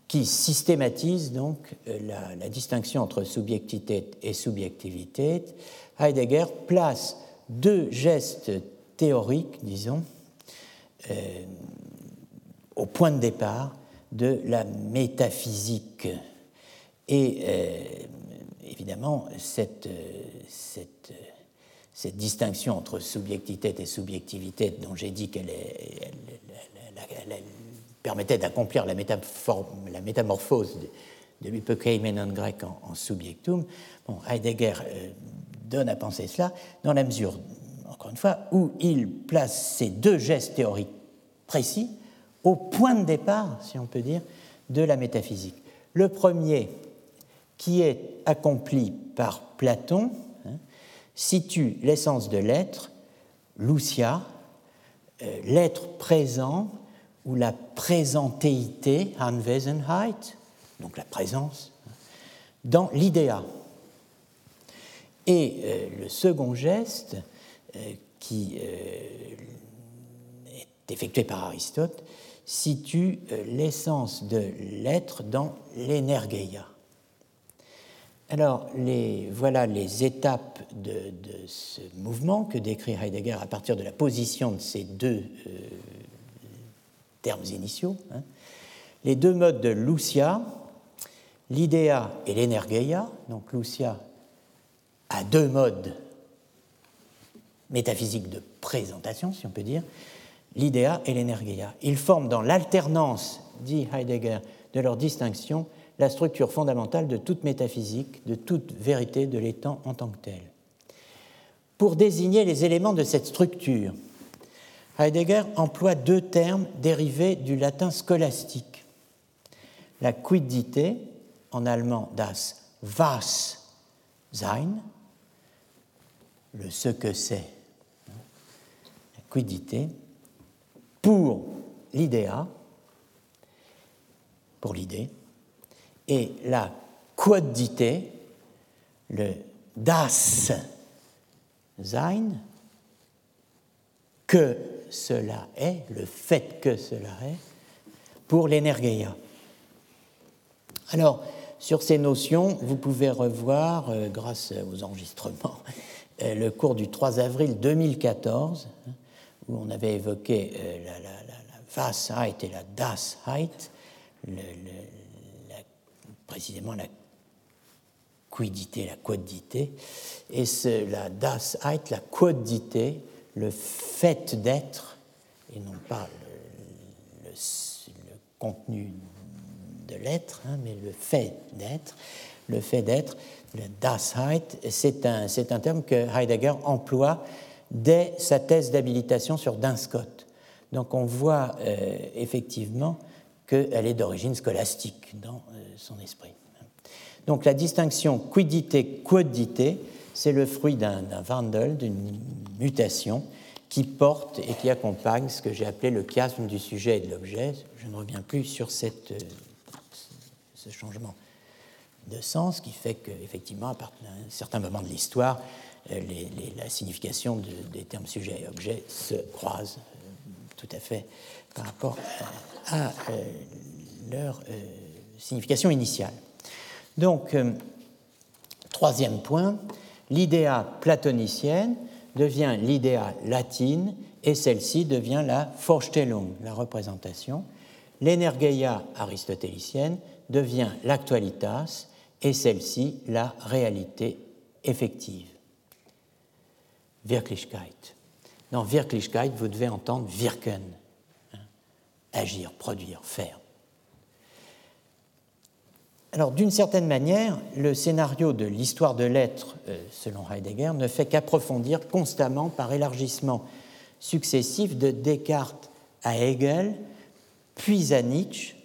qui systématise donc la, la, distinction entre subjectivité et subjectivité, Heidegger place deux gestes théoriques, disons, euh, au point de départ de la métaphysique. Et euh, évidemment, cette, cette, cette, distinction entre subjectivité et subjectivité, dont j'ai dit qu'elle permettait d'accomplir la, métamorphose de, de grec en, en subjectum, bon, Heidegger euh, donne à penser cela dans la mesure, encore une fois, où il place ces deux gestes théoriques précis au point de départ, si on peut dire, de la métaphysique. Le premier, qui est accompli par Platon, hein, situe l'essence de l'être, l'ousia, euh, l'être présent ou la présentéité, Anwesenheit, donc la présence, dans l'idéa. Et euh, le second geste, euh, qui est effectué par Aristote, situe l'essence de l'être dans l'énergeia. Alors, voilà les étapes de, ce mouvement que décrit Heidegger à partir de la position de ces deux termes initiaux. Hein. Les deux modes de Lucia, l'idéa et l'énergeia, donc Lucia à deux modes métaphysiques de présentation, si on peut dire, l'idéa et l'énergia. Ils forment dans l'alternance, dit Heidegger, de leur distinction, la structure fondamentale de toute métaphysique, de toute vérité de l'étant en tant que tel. Pour désigner les éléments de cette structure, Heidegger emploie deux termes dérivés du latin scolastique. La quiddité, en allemand das Was sein, le ce que c'est, la quiddité, pour l'idéa, pour l'idée, et la quodité, le das sein, que cela est, le fait que cela est, pour l'énergeia. Alors, sur ces notions, vous pouvez revoir, euh, grâce aux enregistrements, euh, le cours du 3 avril 2014, hein, où on avait évoqué euh, la, la, et la Dasheit, précisément la quidité, la quodité, et la Dasheit, la quodité, le fait d'être, et non pas le, contenu de l'être, hein, mais le fait d'être, le fait d'être, le Dasheit, c'est un, un, terme que Heidegger emploie dès sa thèse d'habilitation sur Duns-Scott. Donc on voit euh, effectivement qu'elle est d'origine scolastique dans euh, son esprit. Donc la distinction quidité-quodité, c'est le fruit d'un Wandel, d'une mutation qui porte et qui accompagne ce que j'ai appelé le chiasme du sujet et de l'objet. Je ne reviens plus sur cette, euh, ce changement de sens qui fait qu'effectivement, à un certain moment de l'histoire, euh, la signification des termes sujet et objet se croisent euh, tout à fait par rapport à, euh, leur signification initiale. Donc, troisième point, l'idéa platonicienne devient l'idéa latine et celle-ci devient la Vorstellung, la représentation. L'énergeia aristotélicienne devient l'actualitas et celle-ci la réalité effective. Wirklichkeit. Dans Wirklichkeit, vous devez entendre wirken, agir, produire, faire. Alors, d'une certaine manière, le scénario de l'histoire de l'être, euh, selon Heidegger, ne fait qu'approfondir constamment, par élargissement successif, de Descartes à Hegel, puis à Nietzsche,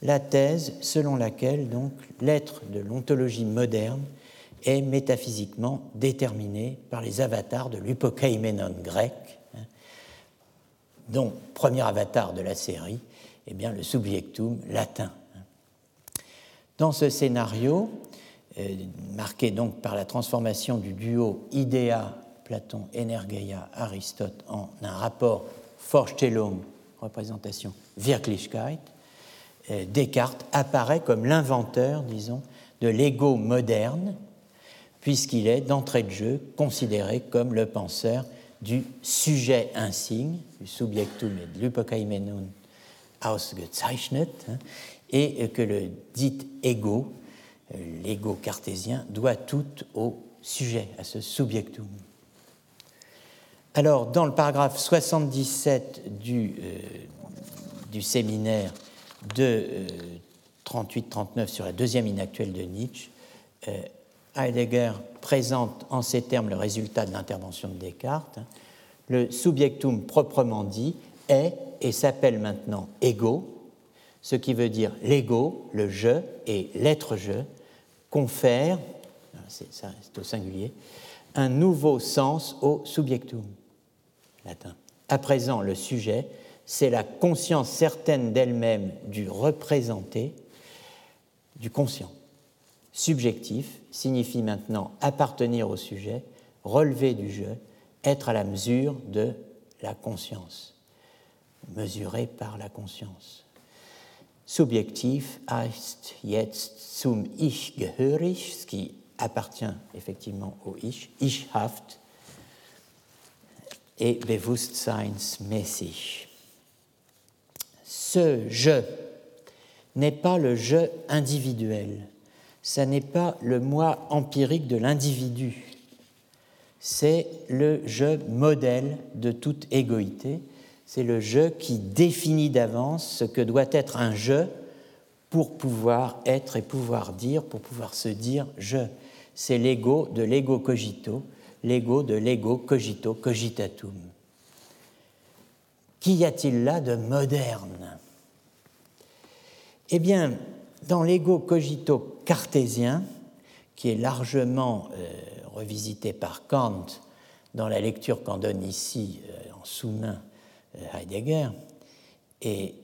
la thèse selon laquelle donc l'être de l'ontologie moderne est métaphysiquement déterminé par les avatars de l'hypokaimenon grec, dont premier avatar de la série, eh bien, le subjectum latin. Dans ce scénario, euh, marqué donc par la transformation du duo idéa Platon, Energeia, Aristote en un rapport Vorstellung, représentation, Wirklichkeit, euh, Descartes apparaît comme l'inventeur, disons, de l'ego moderne, puisqu'il est d'entrée de jeu considéré comme le penseur du sujet insigne, subjectum et de l'hypokaimenon ausgezeichnet, hein, et que le dit ego, euh, l'ego cartésien, doit tout au sujet, à ce subjectum. Alors, dans le paragraphe 77 du, euh, du séminaire de 38-39 euh, sur la deuxième inactuelle de Nietzsche, Heidegger présente en ces termes le résultat de l'intervention de Descartes. Le subjectum proprement dit est et s'appelle maintenant ego, ce qui veut dire l'ego, le je et l'être je, confère, c'est au singulier, un nouveau sens au subjectum, latin. À présent, le sujet, c'est la conscience certaine d'elle-même du représenté, du conscient. Subjectif signifie maintenant appartenir au sujet, relever du je, être à la mesure de la conscience, mesuré par la conscience. Subjektiv heißt jetzt zum Ich gehörig, ce qui appartient effectivement au Ich, Ichhaft, et bewusstseinsmäßig. Ce je n'est pas le je individuel, ça n'est pas le moi empirique de l'individu, c'est le je modèle de toute égoïté, c'est le je qui définit d'avance ce que doit être un je pour pouvoir être et pouvoir dire, pour pouvoir se dire je. C'est l'ego de l'ego cogito, l'ego de l'ego cogito cogitatum. Qu'y a-t-il là de moderne? Eh bien, dans l'ego cogito cartésien, qui est largement euh, revisité par Kant dans la lecture qu'en donne ici euh, en sous-main euh, Heidegger, et,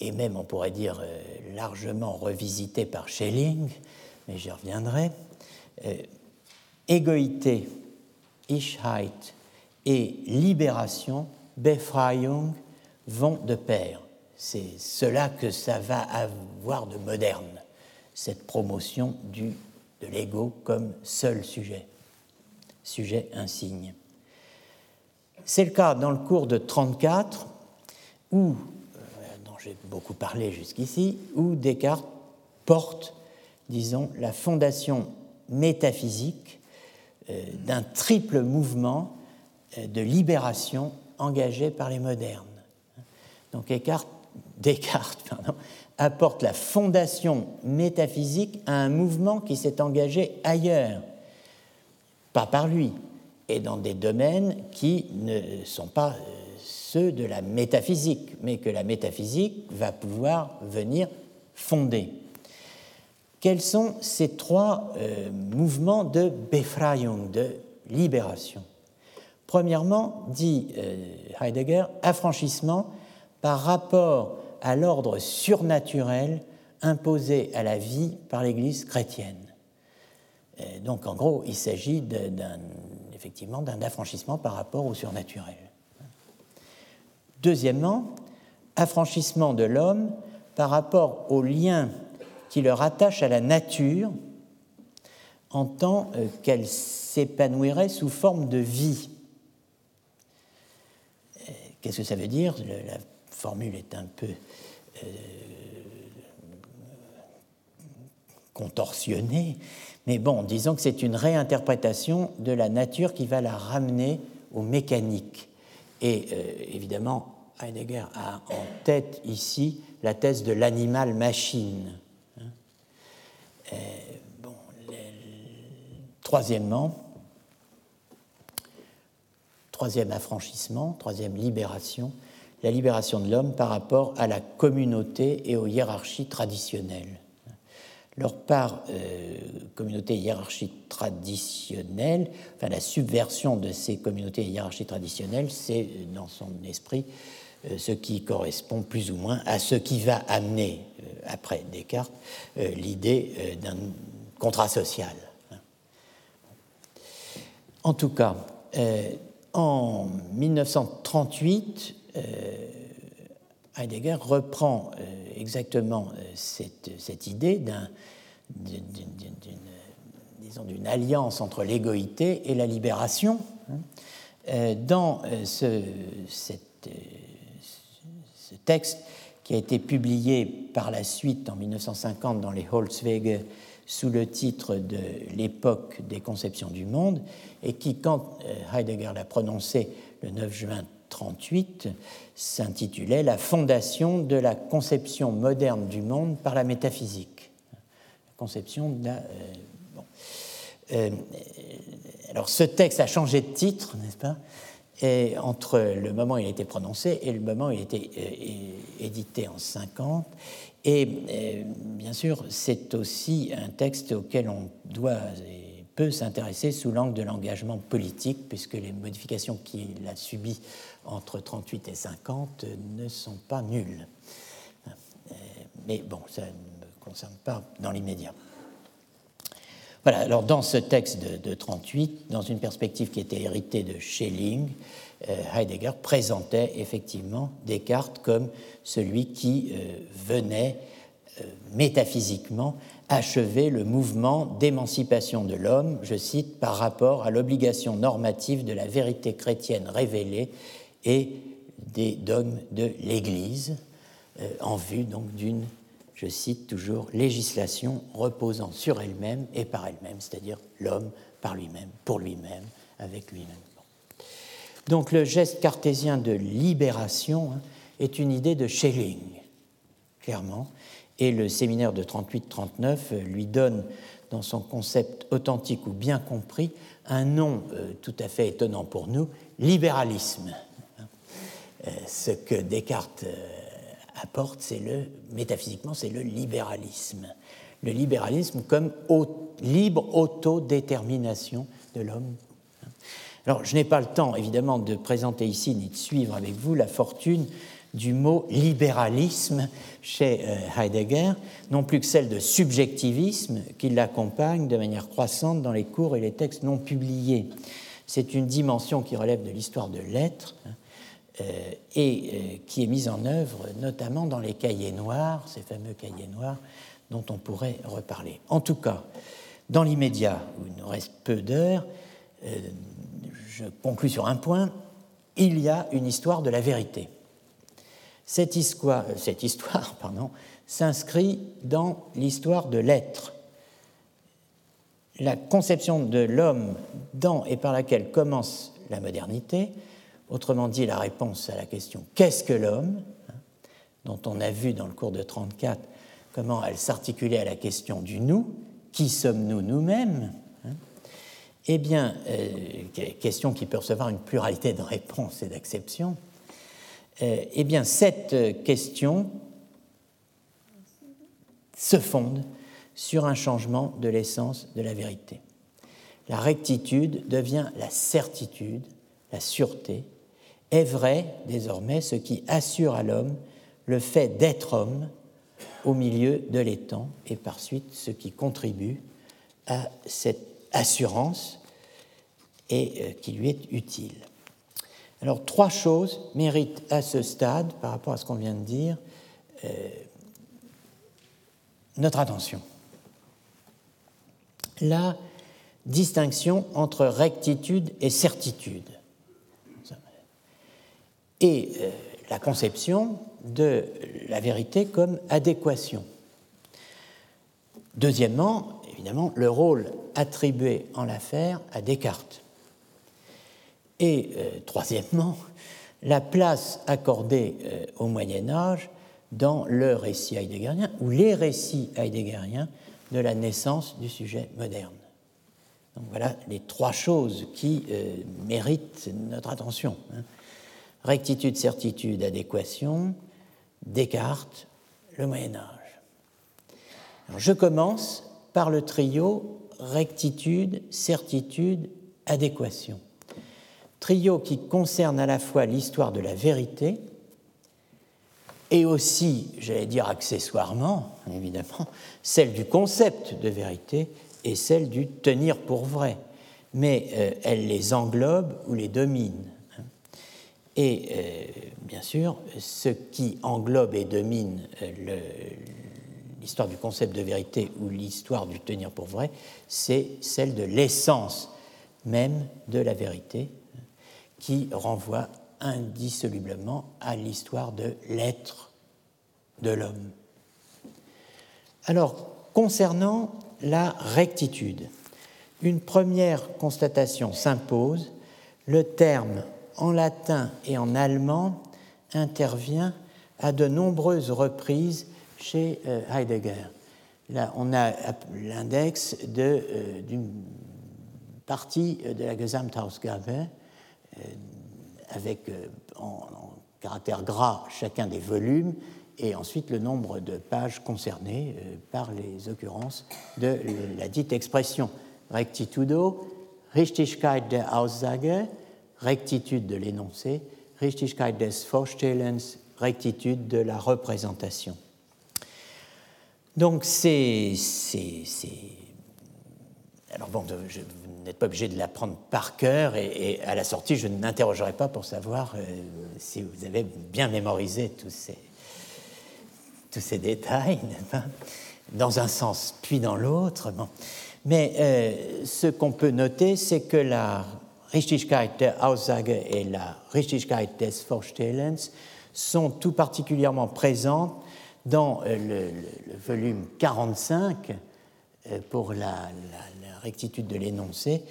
et même on pourrait dire euh, largement revisité par Schelling, mais j'y reviendrai, égoïté, Ichheit et libération, Befreiung, vont de pair. C'est cela que ça va avoir de moderne, cette promotion du, de l'ego comme seul sujet, sujet insigne. C'est le cas dans le cours de 34, où, euh, dont j'ai beaucoup parlé jusqu'ici, où Descartes porte, disons, la fondation métaphysique euh, d'un triple mouvement euh, de libération engagé par les modernes. Donc Descartes apporte la fondation métaphysique à un mouvement qui s'est engagé ailleurs, pas par lui, et dans des domaines qui ne sont pas euh, ceux de la métaphysique, mais que la métaphysique va pouvoir venir fonder. Quels sont ces trois euh, mouvements de Befreiung, de libération? Premièrement, dit euh, Heidegger, affranchissement par rapport à l'ordre surnaturel imposé à la vie par l'Église chrétienne. donc en gros, il s'agit effectivement d'un affranchissement par rapport au surnaturel. Deuxièmement, affranchissement de l'homme par rapport au lien qui le rattache à la nature en tant euh, qu'elle s'épanouirait sous forme de vie. Qu'est-ce que ça veut dire? La formule est un peu contorsionnée, mais bon, disons que c'est une réinterprétation de la nature qui va la ramener au mécanique. Et euh, évidemment, Heidegger a en tête ici la thèse de l'animal-machine. Hein. bon, troisièmement, troisième affranchissement, troisième libération, la libération de l'homme par rapport à la communauté et aux hiérarchies traditionnelles. Leur part euh, communauté et hiérarchie traditionnelle, enfin la subversion de ces communautés et hiérarchies traditionnelles, c'est dans son esprit euh, ce qui correspond plus ou moins à ce qui va amener, euh, après Descartes, euh, l'idée d'un contrat social. En tout cas, en 1938, Heidegger reprend exactement cette, idée d'une alliance entre l'égoïté et la libération hein, dans ce, ce texte qui a été publié par la suite en 1950 dans les Holzwege sous le titre de L'époque des conceptions du monde, et qui, quand euh, Heidegger l'a prononcé le 9 juin 1938, s'intitulait La fondation de la conception moderne du monde par la métaphysique. La conception de euh, euh, alors ce texte a changé de titre, n'est-ce pas? Et entre le moment où il a été prononcé et le moment où il a été euh, édité en 50. Et bien sûr, c'est aussi un texte auquel on doit peut s'intéresser sous l'angle de l'engagement politique, puisque les modifications qu'il a subies entre 38 et 50 ne sont pas nulles. Euh, mais bon, ça ne me concerne pas dans l'immédiat. Voilà, alors dans ce texte de, 38, dans une perspective qui était héritée de Schelling, euh, Heidegger présentait effectivement Descartes comme celui qui euh, venait métaphysiquement achever le mouvement d'émancipation de l'homme, je cite, par rapport à l'obligation normative de la vérité chrétienne révélée et des dogmes de l'Église, en vue donc d'une je cite toujours, législation reposant sur elle-même et par elle-même, c'est-à-dire l'homme par lui-même, pour lui-même, avec lui-même. Donc le geste cartésien de libération hein, est une idée de Schelling, clairement, et le séminaire de 38-39 euh, lui donne, dans son concept authentique ou bien compris, un nom euh, tout à fait étonnant pour nous, libéralisme. Euh, ce que Descartes apporte, c'est le, métaphysiquement, c'est le libéralisme. Le libéralisme comme libre autodétermination de l'homme. Alors, je n'ai pas le temps, évidemment, de présenter ici ni de suivre avec vous la fortune du mot libéralisme chez euh, Heidegger, non plus que celle de subjectivisme qui l'accompagne de manière croissante dans les cours et les textes non publiés. C'est une dimension qui relève de l'histoire de l'être, hein, euh, et euh, qui est mise en œuvre notamment dans les cahiers noirs, ces fameux cahiers noirs dont on pourrait reparler. En tout cas, dans l'immédiat, où il nous reste peu d'heures, je conclus sur un point, il y a une histoire de la vérité. Cette histoire, histoire pardon, s'inscrit dans l'histoire de l'être. La conception de l'homme dans et par laquelle commence la modernité Autrement dit, la réponse à la question qu'est-ce que l'homme? dont on a vu dans le cours de 34 comment elle s'articulait à la question du nous, qui sommes-nous nous-mêmes? Eh bien, euh, question qui peut recevoir une pluralité de réponses et d'acceptions. Euh, eh bien, cette question se fonde sur un changement de l'essence de la vérité. La rectitude devient la certitude, la sûreté, est vrai désormais ce qui assure à l'homme le fait d'être homme au milieu de l'étang et par suite ce qui contribue à cette assurance et euh, qui lui est utile. Alors trois choses méritent à ce stade, par rapport à ce qu'on vient de dire, euh, notre attention. La distinction entre rectitude et certitude et euh, la conception de la vérité comme adéquation. Deuxièmement, évidemment, le rôle attribué en l'affaire à Descartes. Et euh, troisièmement, la place accordée euh, au Moyen Âge dans le récit heideggerien ou les récits heideggeriens de la naissance du sujet moderne. Donc voilà les trois choses qui euh, méritent notre attention. Hein. Rectitude, certitude, adéquation, Descartes, le Moyen Âge. je commence par le trio rectitude, certitude, adéquation. Trio qui concerne à la fois l'histoire de la vérité et aussi, j'allais dire accessoirement, évidemment, celle du concept de vérité et celle du tenir pour vrai. Mais euh, elle les englobe ou les domine. Et euh, bien sûr, ce qui englobe et domine euh, l'histoire du concept de vérité ou l'histoire du tenir pour vrai, c'est celle de l'essence même de la vérité, qui renvoie indissolublement à l'histoire de l'être de l'homme. Alors, concernant la rectitude, une première constatation s'impose, le terme en latin et en allemand intervient à de nombreuses reprises chez euh, Heidegger. Là, on a l'index euh, d'une partie de la Gesamthausgabe avec en, caractère gras chacun des volumes et ensuite le nombre de pages concernées par les occurrences de la dite expression rectitudo, Richtigkeit der Aussage, rectitude de l'énoncé, Richtigkeit des Vorstellens, rectitude de la représentation. Donc c'est. Alors bon, je, n'êtes pas obligé de l'apprendre par cœur et, à la sortie, je n'interrogerai pas pour savoir euh, si vous avez bien mémorisé tous ces, tous ces détails, dans un sens puis dans l'autre. Mais euh, ce qu'on peut noter, c'est que la Richtigkeit der Aussage et la Richtigkeit des Vorstellens sont tout particulièrement présentes dans euh, le, volume 45 euh, pour la, rectitude de l'énoncé,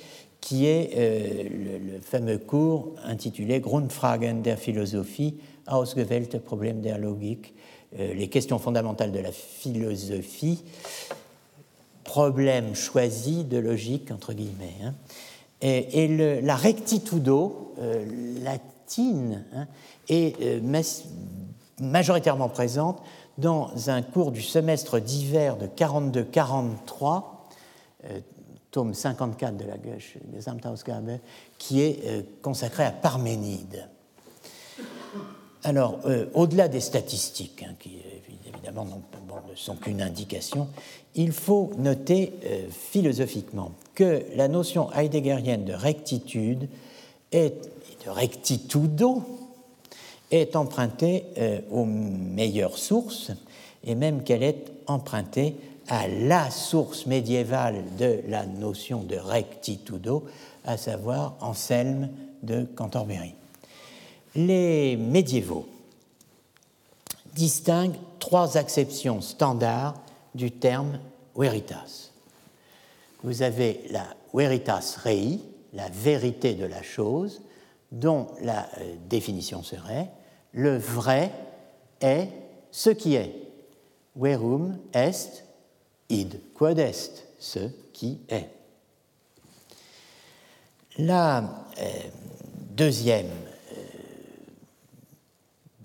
qui est euh, le, fameux cours intitulé Grundfragen der Philosophie, ausgewählte Probleme der Logik, les questions fondamentales de la philosophie, problèmes choisis de logique, entre guillemets. Hein. Et, la rectitudo latine hein, est majoritairement présente dans un cours du semestre d'hiver de 42-43, euh, tome 54 de la Gesamthausgabe, qui est euh, consacré à Parménide. Alors, euh, au-delà des statistiques, hein, qui évidemment ne sont qu'une indication, il faut noter philosophiquement que la notion heideggerienne de rectitude est, de rectitudo est empruntée euh, aux meilleures sources, et même qu'elle est empruntée à la source médiévale de la notion de rectitudo, à savoir Anselme de Cantorbéry. Les médiévaux distinguent trois acceptions standards du terme veritas. Vous avez la veritas rei, la vérité de la chose, dont la euh, définition serait le vrai est ce qui est. Verum est id quod est, ce qui est. La euh, deuxième euh,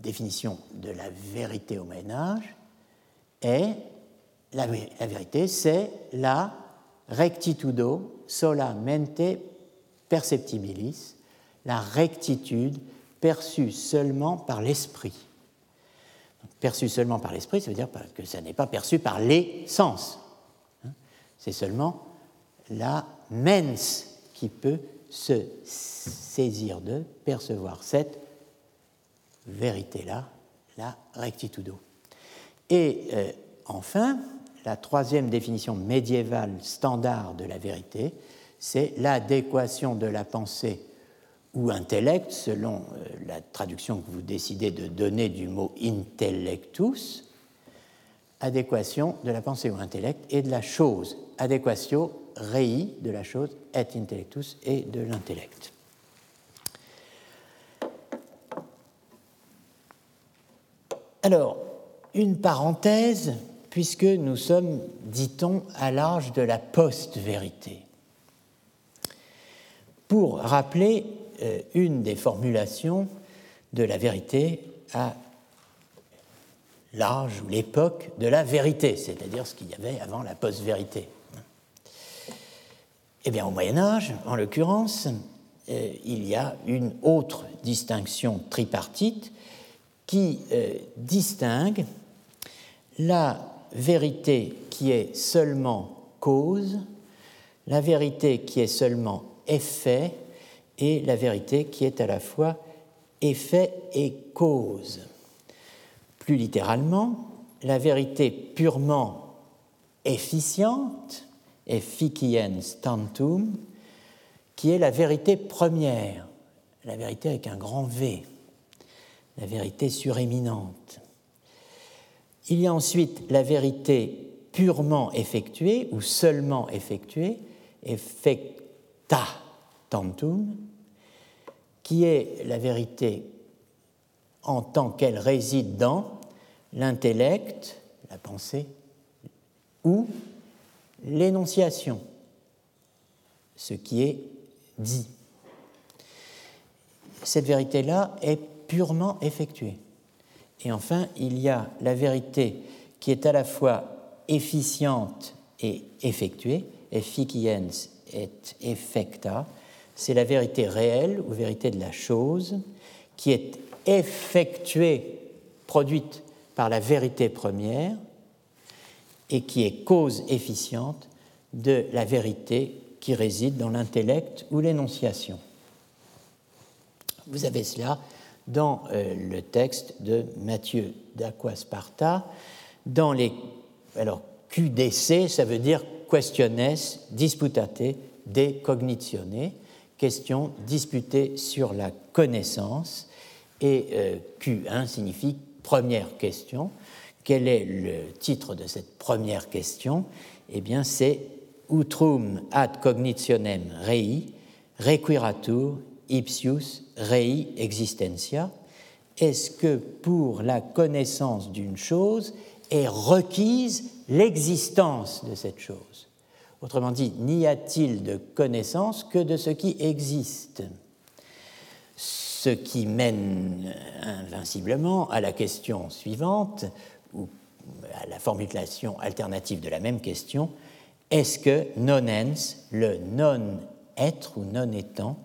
définition de la vérité au ménage est la, la vérité, c'est la rectitudo solamente perceptibilis, la rectitude perçu seulement par l'esprit. Perçu seulement par l'esprit, ça veut dire que ça n'est pas perçu par les sens. Hein. C'est seulement la mens qui peut se saisir de, percevoir cette vérité-là, la rectitudo. Et euh, enfin, la troisième définition médiévale standard de la vérité, c'est l'adéquation de la pensée ou intellect, selon euh, la traduction que vous décidez de donner du mot intellectus, adéquation de la pensée ou intellect et de la chose, adéquatio rei de la chose, et intellectus et de l'intellect. Alors, une parenthèse puisque nous sommes, dit-on, à l'âge de la post-vérité. Pour rappeler une des formulations de la vérité à l'âge ou l'époque de la vérité, c'est-à-dire ce qu'il y avait avant la post-vérité. Eh bien, au Moyen Âge, en l'occurrence, euh, il y a une autre distinction tripartite qui euh, distingue la vérité qui est seulement cause, la vérité qui est seulement effet et la vérité qui est à la fois effet et cause. Plus littéralement, la vérité purement efficiente, efficiens tantum, qui est la vérité première, la vérité avec un grand V, la vérité suréminente. Il y a ensuite la vérité purement effectuée ou seulement effectuée, effecta qui est la vérité en tant qu'elle réside dans l'intellect, la pensée, ou l'énonciation, ce qui est dit. Cette vérité-là est purement effectuée. Et enfin, il y a la vérité qui est à la fois efficiente et effectuée, efficiens et effecta, c'est la vérité réelle ou vérité de la chose qui est effectuée, produite par la vérité première et qui est cause efficiente de la vérité qui réside dans l'intellect ou l'énonciation. Vous avez cela dans euh, le texte de Matthieu d'Aquasparta, dans les. Alors, QDC, ça veut dire Questiones Disputate de Cognitione, question disputée sur la connaissance, et euh, Q1 signifie première question. Quel est le titre de cette première question? Eh bien, c'est Utrum ad cognitionem rei, requiratur ipsius rei existentia. Est-ce que pour la connaissance d'une chose est requise l'existence de cette chose? Autrement dit, n'y a-t-il de connaissance que de ce qui existe? Ce qui mène invinciblement à la question suivante, ou à la formulation alternative de la même question, est-ce que non-ens, le non-être ou non-étant,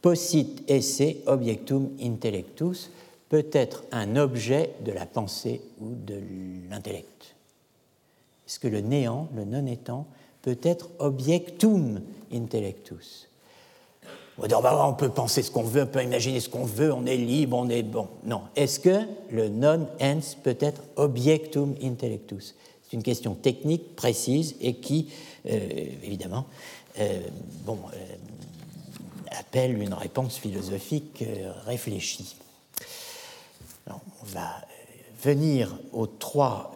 possit esse objectum intellectus, peut être un objet de la pensée ou de l'intellect? Est-ce que le néant, le non-étant, peut être objectum intellectus on peut penser ce qu'on veut, on peut imaginer ce qu'on veut, on est libre, on est bon. Non. Est-ce que le non-ens peut être objectum intellectus? C'est une question technique précise et qui, euh, évidemment, euh, euh, appelle une réponse philosophique réfléchie. on va venir aux trois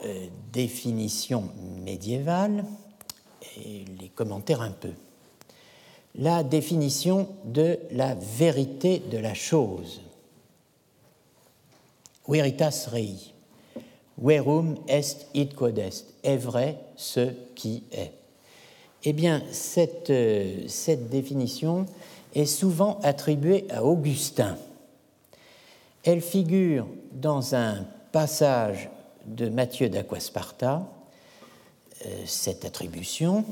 définitions médiévales et les commentaires un peu la définition de la vérité de la chose. Veritas rei. Verum est id quod est. Est vrai ce qui est. Eh bien, cette, euh, cette définition est souvent attribuée à Augustin. Elle figure dans un passage de Matthieu d'Aquasparta, cette attribution,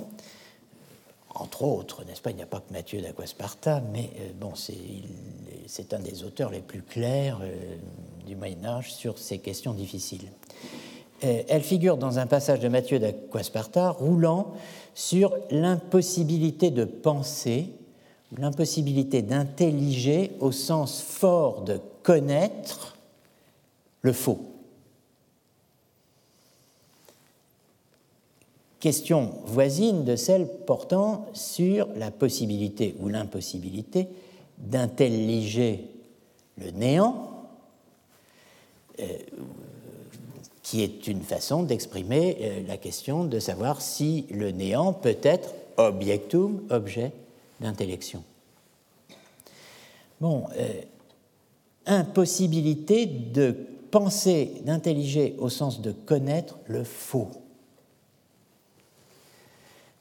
entre autres, n'est-ce pas Il n'y a pas que Mathieu d'Aquasparta, mais euh, bon, c'est un des auteurs les plus clairs euh, du Moyen Âge sur ces questions difficiles. Euh, elle figure dans un passage de Mathieu d'Aquasparta roulant sur l'impossibilité de penser, l'impossibilité d'intelliger au sens fort de connaître le faux. Question voisine de celle portant sur la possibilité ou l'impossibilité d'intelliger le néant, euh, qui est une façon d'exprimer euh, la question de savoir si le néant peut être objectum, objet d'intellection. Bon, euh, impossibilité de penser, d'intelliger au sens de connaître le faux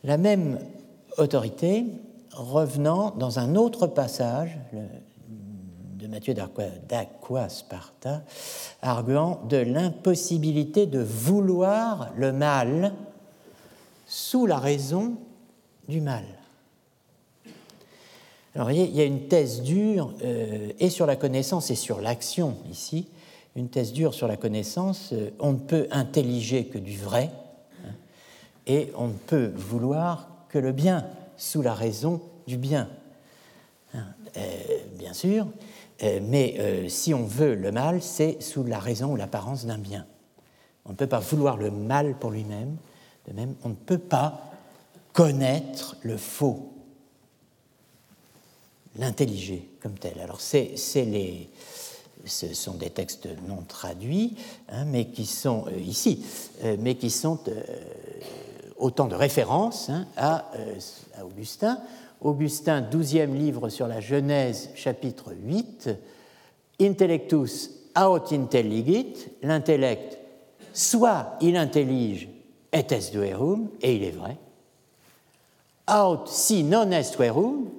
La même autorité revenant dans un autre passage de Matthieu d'Aqua Sparta, arguant de l'impossibilité de vouloir le mal sous la raison du mal. Alors, il y a une thèse dure, euh, et sur la connaissance et sur l'action ici, une thèse dure sur la connaissance, euh, on ne peut intelliger que du vrai, et on ne peut vouloir que le bien sous la raison du bien. Hein, euh, bien sûr, euh, mais euh, si on veut le mal, c'est sous la raison ou l'apparence d'un bien. On ne peut pas vouloir le mal pour lui-même, de même, on ne peut pas connaître le faux, l'intelliger comme tel. Alors, les, ce sont des textes non traduits, hein, mais qui sont ici, mais qui sont autant de références hein, à, à, Augustin. Augustin, douzième livre sur la Genèse, chapitre 8, Intellectus aut intelligit, l'intellect, soit il intellige et est verum, et il est vrai, aut si non est verum,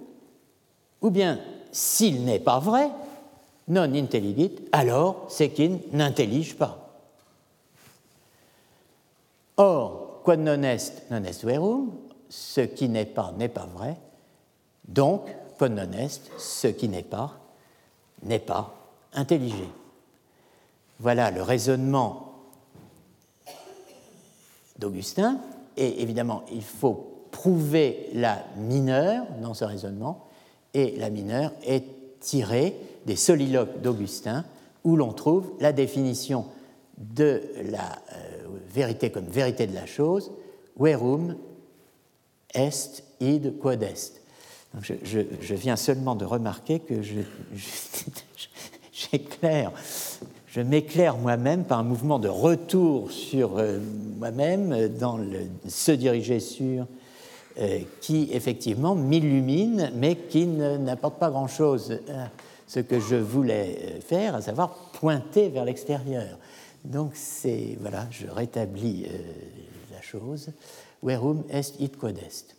ou bien s'il n'est pas vrai, non intelligit, alors c'est qu'il n'intellige pas. Or, quod non est non est verum, ce qui n'est pas n'est pas vrai, donc, quod non est, ce qui n'est pas, n'est pas intelligé? Voilà le raisonnement d'Augustin, et évidemment, il faut prouver la mineure dans ce raisonnement, et la mineure est tirée des soliloques d'Augustin, où l'on trouve la définition de la euh, vérité comme vérité de la chose, verum est id quod est je, viens seulement de remarquer que je, je m'éclaire moi-même par un mouvement de retour sur euh, moi-même dans le se diriger sur euh, qui effectivement m'illumine mais qui n'apporte pas grand-chose à ce que je voulais euh, faire, à savoir pointer vers l'extérieur. Donc c'est voilà, je rétablis la chose. Verum est it quod est.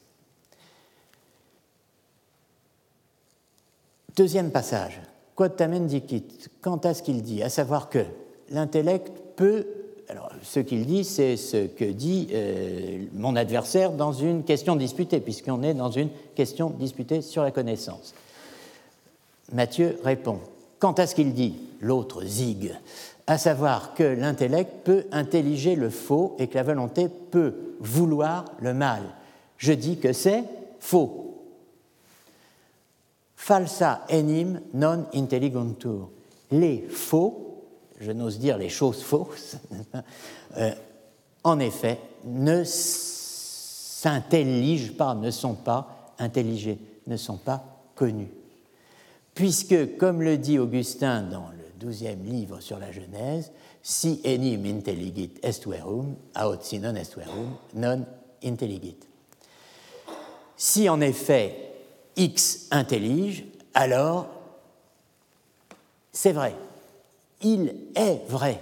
Deuxième passage, quod tamen dicit, quant à ce qu'il dit, à savoir que l'intellect peut. Alors, ce qu'il dit, c'est ce que dit euh, mon adversaire dans une question disputée, puisqu'on est dans une question disputée sur la connaissance. Matthieu répond Quant à ce qu'il dit, l'autre zigue, à savoir que l'intellect peut intelliger le faux et que la volonté peut vouloir le mal. Je dis que c'est faux falsa enim non intelliguntur. Les faux, je n'ose dire les choses fausses, euh, en effet, ne s'intelligent pas, ne sont pas intelligés, ne sont pas connus. Puisque, comme le dit Augustin dans douzième livre sur la Genèse, si enim intelligit est verum, aut si non est verum, non intelligit. Si en effet X intellige, alors c'est vrai. Il est vrai.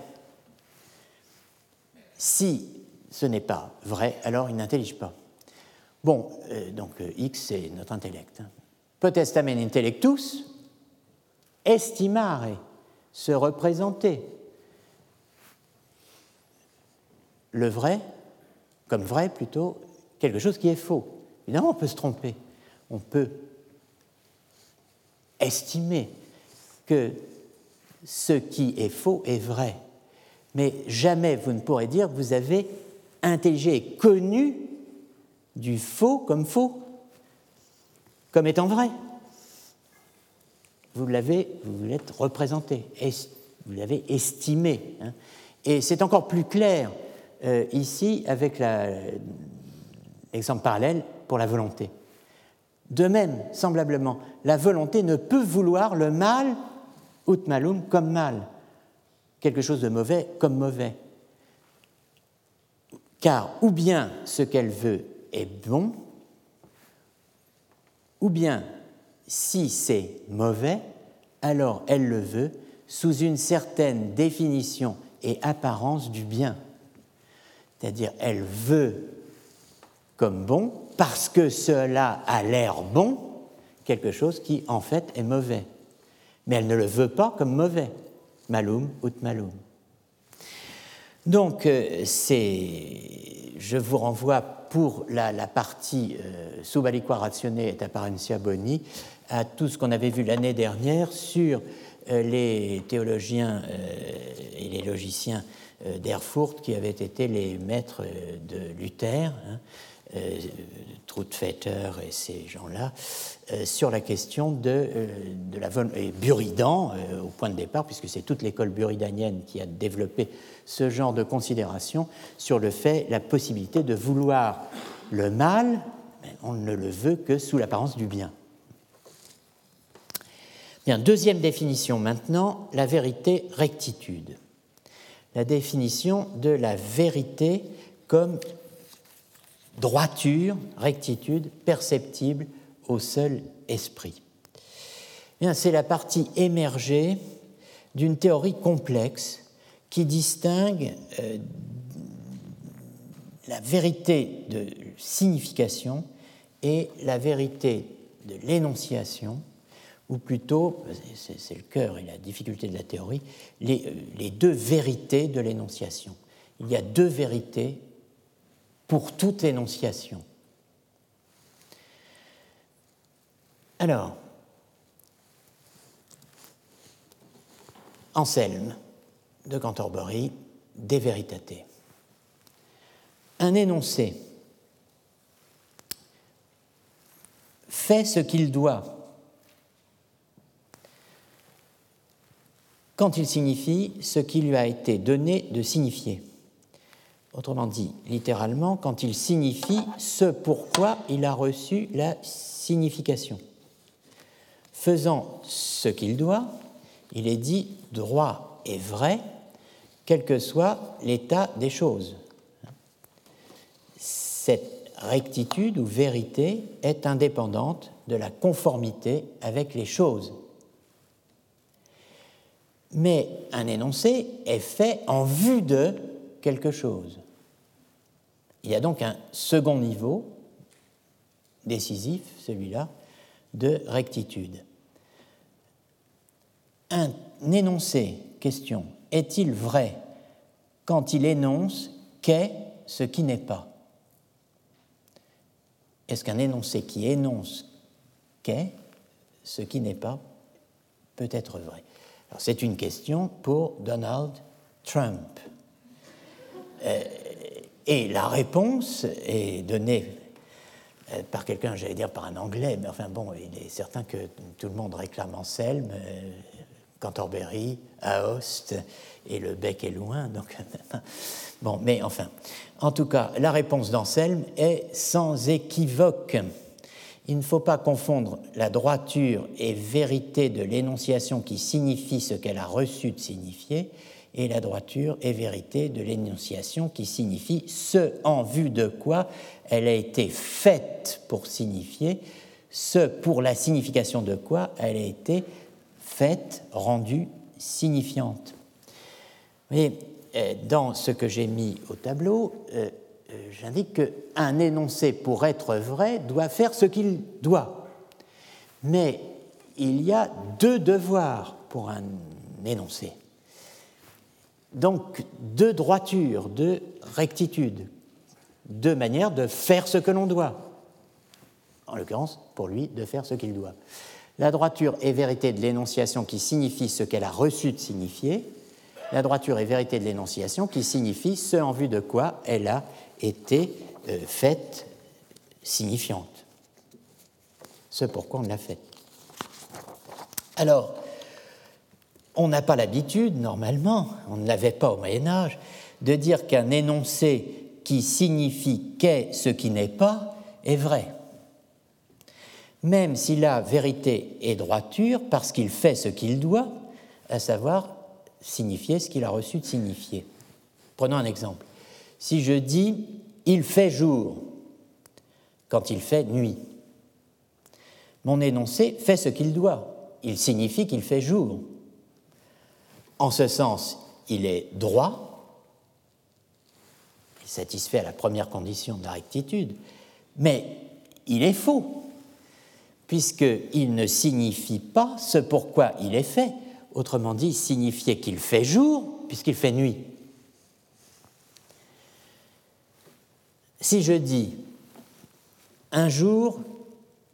Si ce n'est pas vrai, alors il n'intellige pas. Bon, euh, donc euh, X, c'est notre intellect. Hein. Potestamen intellectus, estimare, se représenter. Le vrai, comme vrai plutôt, quelque chose qui est faux. Évidemment, on peut se tromper. On peut estimer que ce qui est faux est vrai. Mais jamais vous ne pourrez dire que vous avez et connu du faux comme faux, comme étant vrai. Vous l'avez, vous l'êtes représenté, vous l'avez estimé. Hein. Et c'est encore plus clair euh, ici avec l'exemple parallèle pour la volonté. De même, semblablement, la volonté ne peut vouloir le mal, ut malum, comme mal, quelque chose de mauvais comme mauvais. Car ou bien ce qu'elle veut est bon, ou bien si c'est mauvais, alors elle le veut sous une certaine définition et apparence du bien. C'est-à-dire, elle veut comme bon parce que cela a l'air bon, quelque chose qui en fait est mauvais. Mais elle ne le veut pas comme mauvais. Malum ut malum. Donc, euh, je vous renvoie pour la, partie euh, ratione et apparentia boni à tout ce qu'on avait vu l'année dernière sur euh, les théologiens euh, et les logiciens d'Erfurt qui avaient été les maîtres de Luther. Hein, euh, et ces gens-là, euh, sur la question de, euh, de la et Buridan au point de départ, puisque c'est toute l'école buridanienne qui a développé ce genre de considération sur le fait, la possibilité de vouloir le mal, on ne le veut que sous l'apparence du bien. Bien, deuxième définition maintenant, la vérité rectitude. La définition de la vérité comme droiture, rectitude perceptible au seul esprit. C'est la partie émergée d'une théorie complexe qui distingue euh, la vérité de signification et la vérité de l'énonciation, ou plutôt, c'est le cœur et la difficulté de la théorie, les, euh, les deux vérités de l'énonciation. Il y a deux vérités pour toute énonciation. Alors, Anselme de Canterbury, De Veritate. Un énoncé fait ce qu'il doit quand il signifie ce qui lui a été donné de signifier. Autrement dit, littéralement, quand il signifie ce pourquoi il a reçu la signification. Faisant ce qu'il doit, il est dit droit et vrai, quel que soit l'état des choses. Cette rectitude ou vérité est indépendante de la conformité avec les choses. Mais un énoncé est fait en vue de quelque chose. Il y a donc un second niveau, décisif, celui-là, de rectitude. Un énoncé, question, est-il vrai quand il énonce qu'est ce qui n'est pas? Est-ce qu'un énoncé qui énonce qu'est ce qui n'est pas peut être vrai? C'est une question pour Donald Trump. Euh, et la réponse est donnée euh, par quelqu'un, j'allais dire par un anglais, mais enfin bon, il est certain que tout le monde réclame Anselme, euh, Canterbury, Aoste, et le bec est loin, donc bon, mais enfin, en tout cas, la réponse d'Anselme est sans équivoque. Il ne faut pas confondre la droiture et vérité de l'énonciation qui signifie ce qu'elle a reçu de signifier et la droiture et vérité de l'énonciation qui signifie ce en vue de quoi elle a été faite pour signifier, ce pour la signification de quoi elle a été faite, rendue signifiante. Mais euh, dans ce que j'ai mis au tableau, euh, j'indique qu'un énoncé, pour être vrai, doit faire ce qu'il doit. Mais il y a deux devoirs pour un énoncé. Donc deux droitures, deux rectitudes, deux manières de faire ce que l'on doit. En l'occurrence, pour lui, de faire ce qu'il doit. La droiture est vérité de l'énonciation qui signifie ce qu'elle a reçu de signifier. La droiture est vérité de l'énonciation qui signifie ce en vue de quoi elle a été euh, faite signifiante. Ce pourquoi on l'a faite. Alors, on n'a pas l'habitude, normalement, on ne l'avait pas au Moyen Âge, de dire qu'un énoncé qui signifie qu'est ce qui n'est pas est vrai. Même s'il a vérité et droiture parce qu'il fait ce qu'il doit, à savoir signifier ce qu'il a reçu de signifier. Prenons un exemple. Si je dis il fait jour quand il fait nuit, mon énoncé fait ce qu'il doit. Il signifie qu'il fait jour. En ce sens, il est droit, il satisfait à la première condition de la rectitude, Mais il est faux, puisqu'il ne signifie pas ce pourquoi il est fait, autrement dit, signifier qu'il fait jour, puisqu'il fait nuit. Si je dis un jour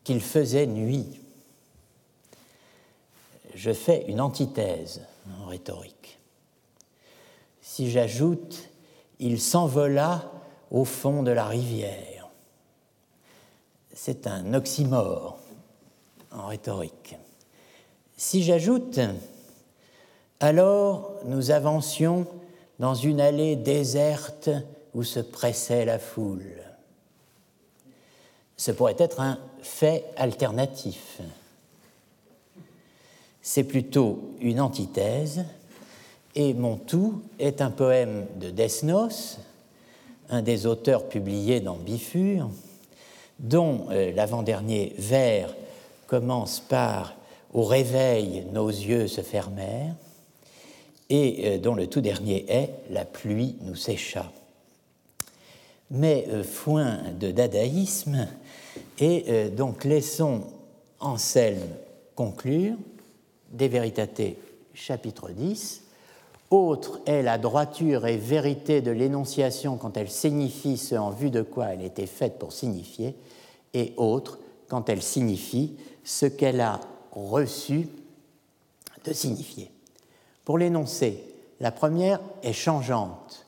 qu'il faisait nuit, je fais une antithèse en rhétorique. Si j'ajoute il s'envola au fond de la rivière, c'est un oxymore en rhétorique. Si j'ajoute alors nous avancions dans une allée déserte où se pressait la foule. Ce pourrait être un fait alternatif. C'est plutôt une antithèse, et mon tout est un poème de Desnos, un des auteurs publiés dans Bifur, dont euh, l'avant-dernier vers commence par Au réveil, nos yeux se fermèrent, et euh, dont le tout dernier est La pluie nous sécha. Mais euh, foin de dadaïsme, et euh, donc laissons Anselme conclure, des Véritatés, chapitre 10. Autre est la droiture et vérité de l'énonciation quand elle signifie ce en vue de quoi elle était faite pour signifier, et autre quand elle signifie ce qu'elle a reçu de signifier. Pour l'énoncé, la première est changeante,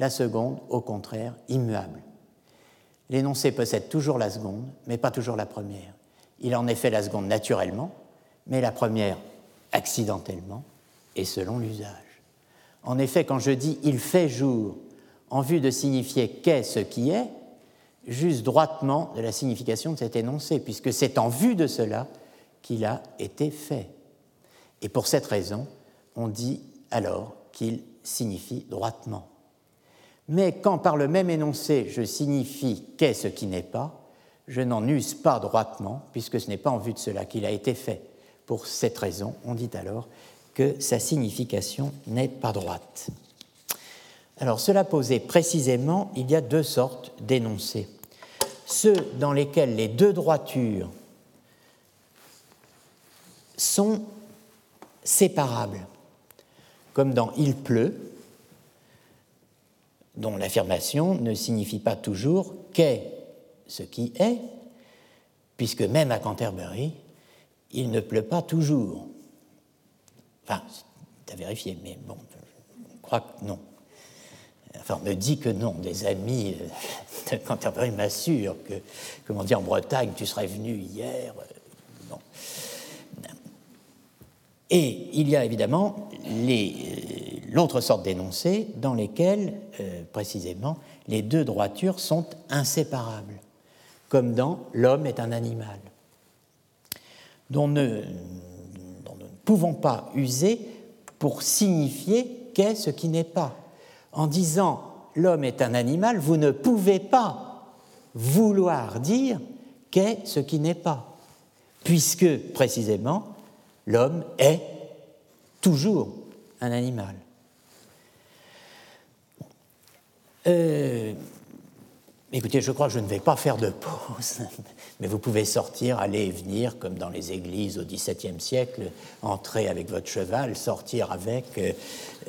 la seconde, au contraire, immuable. L'énoncé possède toujours la seconde, mais pas toujours la première. Il en est fait la seconde naturellement, mais la première accidentellement et selon l'usage. En effet, quand je dis il fait jour en vue de signifier qu'est ce qui est, juste droitement de la signification de cet énoncé, puisque c'est en vue de cela qu'il a été fait. Et pour cette raison, on dit alors qu'il signifie droitement. Mais quand par le même énoncé je signifie qu'est ce qui n'est pas, je n'en use pas droitement, puisque ce n'est pas en vue de cela qu'il a été fait. Pour cette raison, on dit alors que sa signification n'est pas droite. Alors cela posé précisément, il y a deux sortes d'énoncés. Ceux dans lesquels les deux droitures sont séparables, comme dans il pleut, dont l'affirmation ne signifie pas toujours qu'est ce qui est, puisque même à Canterbury, il ne pleut pas toujours. Enfin, c'est à vérifier, mais bon, je crois que non. Enfin, on me dit que non. Des amis de Canterbury m'assurent que, comme on dit en Bretagne, tu serais venu hier. Non. Et il y a évidemment euh, l'autre sorte d'énoncés dans lesquels, euh, précisément, les deux droitures sont inséparables, comme dans L'homme est un animal, dont, nous ne pouvons pas user pour signifier qu'est ce qui n'est pas. En disant L'homme est un animal, vous ne pouvez pas vouloir dire qu'est ce qui n'est pas, puisque, précisément, l'homme est toujours un animal. Euh, écoutez, je crois que je ne vais pas faire de pause, mais vous pouvez sortir, aller et venir, comme dans les églises au XVIIe siècle, entrer avec votre cheval, sortir avec, euh,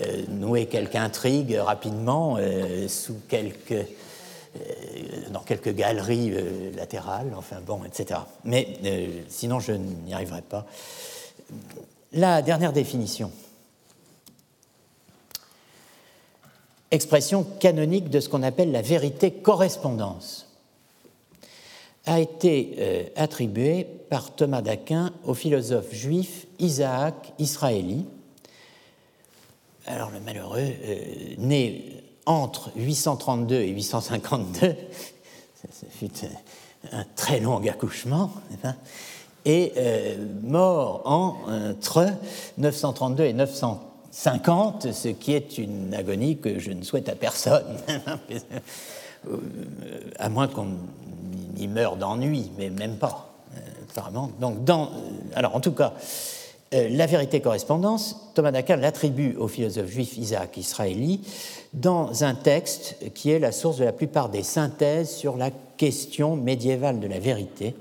euh, nouer quelque intrigue rapidement sous dans quelques galeries latérales, enfin bon, etc. Mais sinon, je n'y arriverai pas. La dernière définition. Expression canonique de ce qu'on appelle la vérité correspondance a été euh, attribuée par Thomas d'Aquin au philosophe juif Isaac Israéli. Alors le malheureux, euh, né entre 832 et 852, ça fut un très long accouchement, euh, mort entre 932 et 950, ce qui est une agonie que je ne souhaite à personne, euh, à moins qu'on y meure d'ennui, mais même pas, apparemment. Euh, Donc, dans, alors, en tout cas, la vérité correspondance, Thomas d'Aquin l'attribue au philosophe juif Isaac Israéli dans un texte qui est la source de la plupart des synthèses sur la question médiévale de la vérité,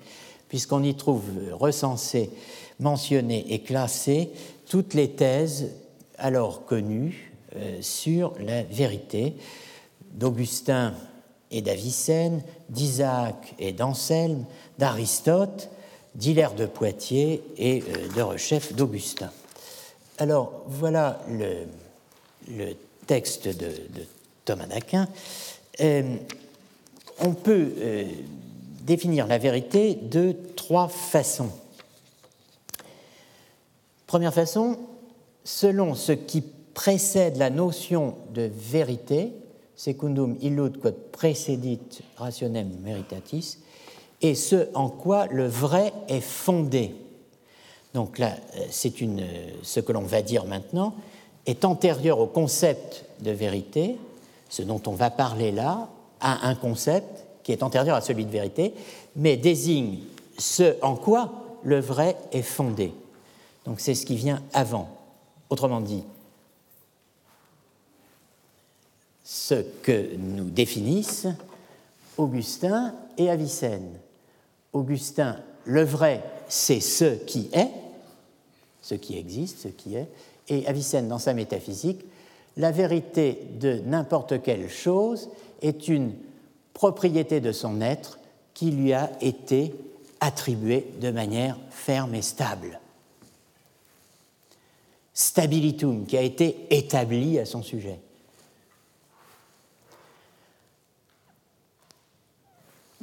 puisqu'on y trouve recensées, mentionnées et classées toutes les thèses alors connues euh, sur la vérité d'Augustin et d'Avicenne, d'Isaac et d'Anselme, d'Aristote, d'Hilaire de Poitiers et euh, de Rechef d'Augustin. Alors voilà le, texte de, Thomas d'Aquin. Euh, on peut définir la vérité de trois façons. Première façon, selon ce qui précède la notion de vérité, secundum illud quod precedit rationem veritatis, et ce en quoi le vrai est fondé. Donc là, euh, c'est ce que l'on va dire maintenant est antérieur au concept de vérité. Ce dont on va parler là a un concept qui est antérieur à celui de vérité, mais désigne ce en quoi le vrai est fondé. Donc c'est ce qui vient avant. Autrement dit, ce que nous définissent Augustin et Avicenne. Augustin, le vrai, c'est ce qui est, ce qui existe, ce qui est, et Avicenne, dans sa métaphysique, la vérité de n'importe quelle chose est une propriété de son être qui lui a été attribuée de manière ferme et stable. Stabilitum, qui a été établi à son sujet.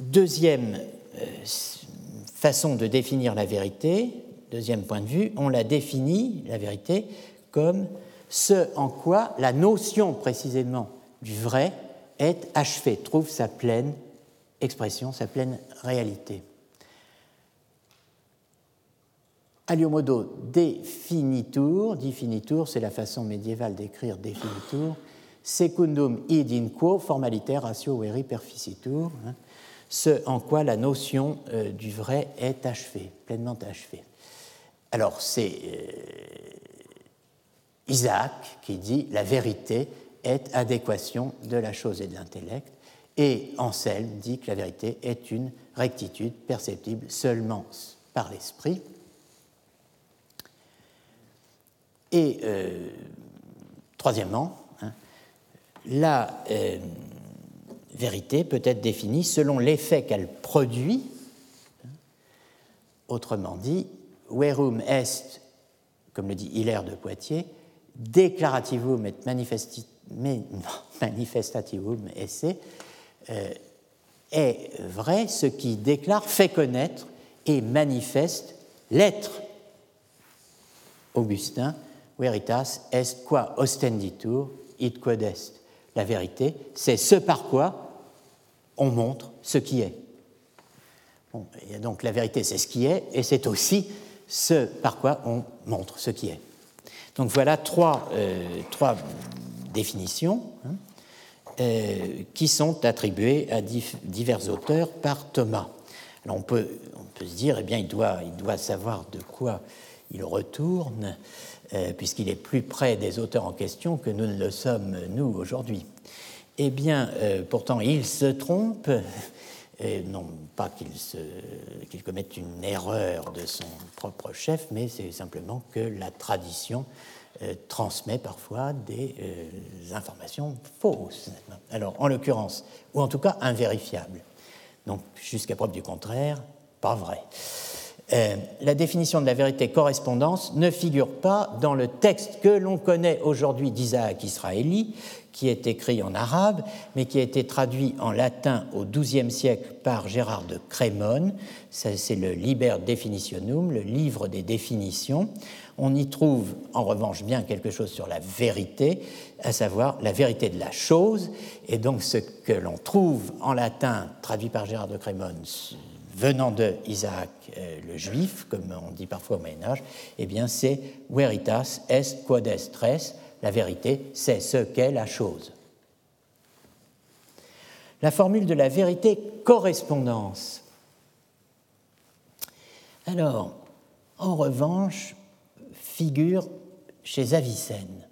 Deuxième euh, façon de définir la vérité, deuxième point de vue, on la définit, la vérité, comme ce en quoi la notion précisément du vrai est achevée, trouve sa pleine expression, sa pleine réalité. Aliomodo definitur, definitur, c'est la façon médiévale d'écrire definitur, secundum id in quo formaliter ratio veri perficitur, hein, ce en quoi la notion euh, du vrai est achevée, pleinement achevée. Alors c'est euh, Isaac qui dit la vérité est adéquation de la chose et de l'intellect, et Anselme dit que la vérité est une rectitude perceptible seulement par l'esprit. Et euh, troisièmement, hein, la vérité peut être définie selon l'effet qu'elle produit, autrement dit, verum est, comme le dit Hilaire de Poitiers, declarativum et manifestativum esse, euh, est vrai ce qui déclare, fait connaître et manifeste l'être. Augustin, veritas est qua ostenditur, id quod est. La vérité, c'est ce par quoi on montre ce qui est. donc la vérité, c'est ce qui est, et c'est aussi ce par quoi on montre ce qui est. Donc voilà trois, euh, trois définitions hein, euh, qui sont attribuées à divers auteurs par Thomas. Alors on peut, on peut se dire, eh bien, il doit, il doit savoir de quoi il retourne, euh, puisqu'il est plus près des auteurs en question que nous ne le sommes, nous, aujourd'hui. Eh bien, euh, pourtant, il se trompe, non pas qu'il commette une erreur de son propre chef, mais c'est simplement que la tradition transmet parfois des euh, informations fausses. Alors, en l'occurrence, ou en tout cas invérifiables. Donc, jusqu'à preuve du contraire, pas vrai. la définition de la vérité correspondance ne figure pas dans le texte que l'on connaît aujourd'hui d'Isaac Israéli, qui est écrit en arabe, mais qui a été traduit en latin au XIIe siècle par Gérard de Crémone. C'est le Liber Definitionum, le livre des définitions. On y trouve en revanche bien quelque chose sur la vérité, à savoir la vérité de la chose. Et donc ce que l'on trouve en latin, traduit par Gérard de Crémone, venant de Isaac euh, le juif, comme on dit parfois au Moyen Âge, eh bien c'est veritas est quod est res, la vérité, c'est ce qu'est la chose. La formule de la vérité correspondance. Alors, en revanche, figure chez Avicenne,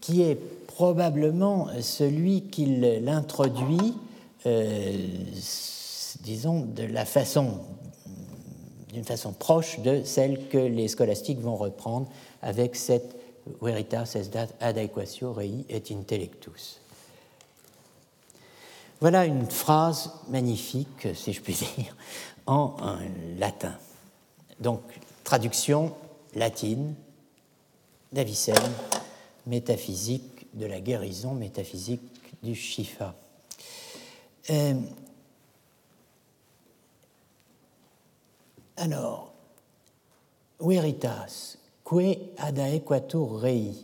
qui est probablement celui qui l'introduit disons, de la façon, d'une façon proche de celle que les scolastiques vont reprendre avec cette veritas est dat adequatio rei et intellectus. Voilà une phrase magnifique, si je puis dire, en latin. Donc, traduction latine d'Avicenne, métaphysique de la guérison, métaphysique du Shifa. Euh, alors, veritas, que ad aequatur rei,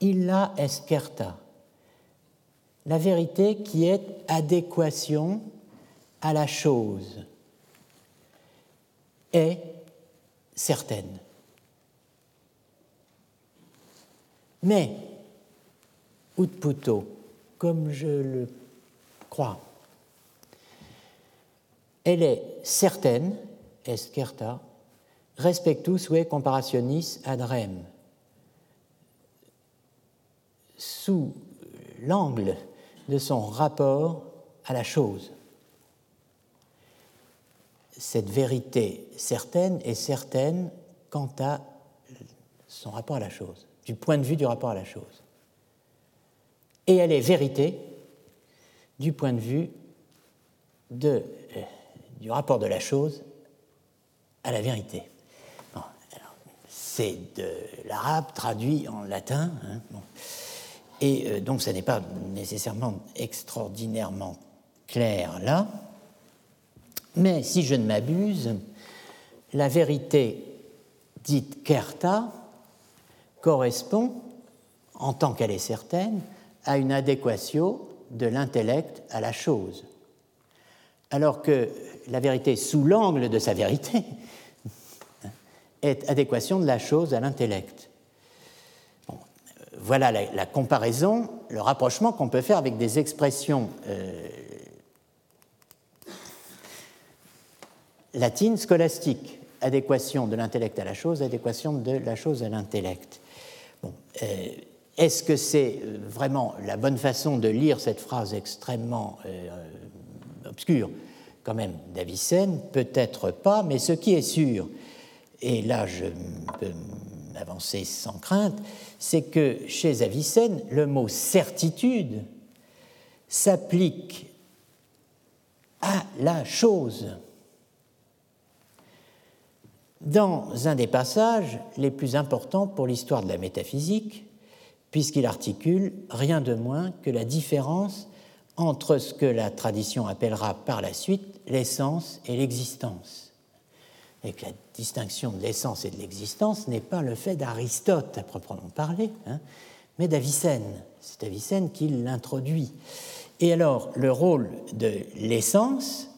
illa escerta, la vérité qui est adéquation à la chose, est certaine. Mais, Utputo, comme je le crois, elle est certaine, escerta, respectus ve comparationis ad rem, sous l'angle de son rapport à la chose. Cette vérité certaine est certaine quant à son rapport à la chose, du point de vue du rapport à la chose. Et elle est vérité du point de vue euh, du rapport de la chose à la vérité. C'est de l'arabe traduit en latin. Hein, et euh, donc, ça n'est pas nécessairement extraordinairement clair là. Mais si je ne m'abuse, la vérité dite kerta correspond, en tant qu'elle est certaine, à une adéquation de l'intellect à la chose. Alors que la vérité sous l'angle de sa vérité est adéquation de la chose à l'intellect voilà la, comparaison, le rapprochement qu'on peut faire avec des expressions euh, latines scolastiques. Adéquation de l'intellect à la chose, adéquation de la chose à l'intellect. Euh, est-ce que c'est euh, vraiment la bonne façon de lire cette phrase extrêmement obscure, quand même, d'Avicenne? Peut-être pas, mais ce qui est sûr, et là je peux m'avancer sans crainte, c'est que chez Avicenne, le mot certitude s'applique à la chose. Dans un des passages les plus importants pour l'histoire de la métaphysique, puisqu'il articule rien de moins que la différence entre ce que la tradition appellera par la suite l'essence et l'existence et que la distinction de l'essence et de l'existence n'est pas le fait d'Aristote à proprement parler, hein, mais d'Avicenne. C'est Avicenne qui l'introduit. Et alors, le rôle de l'essence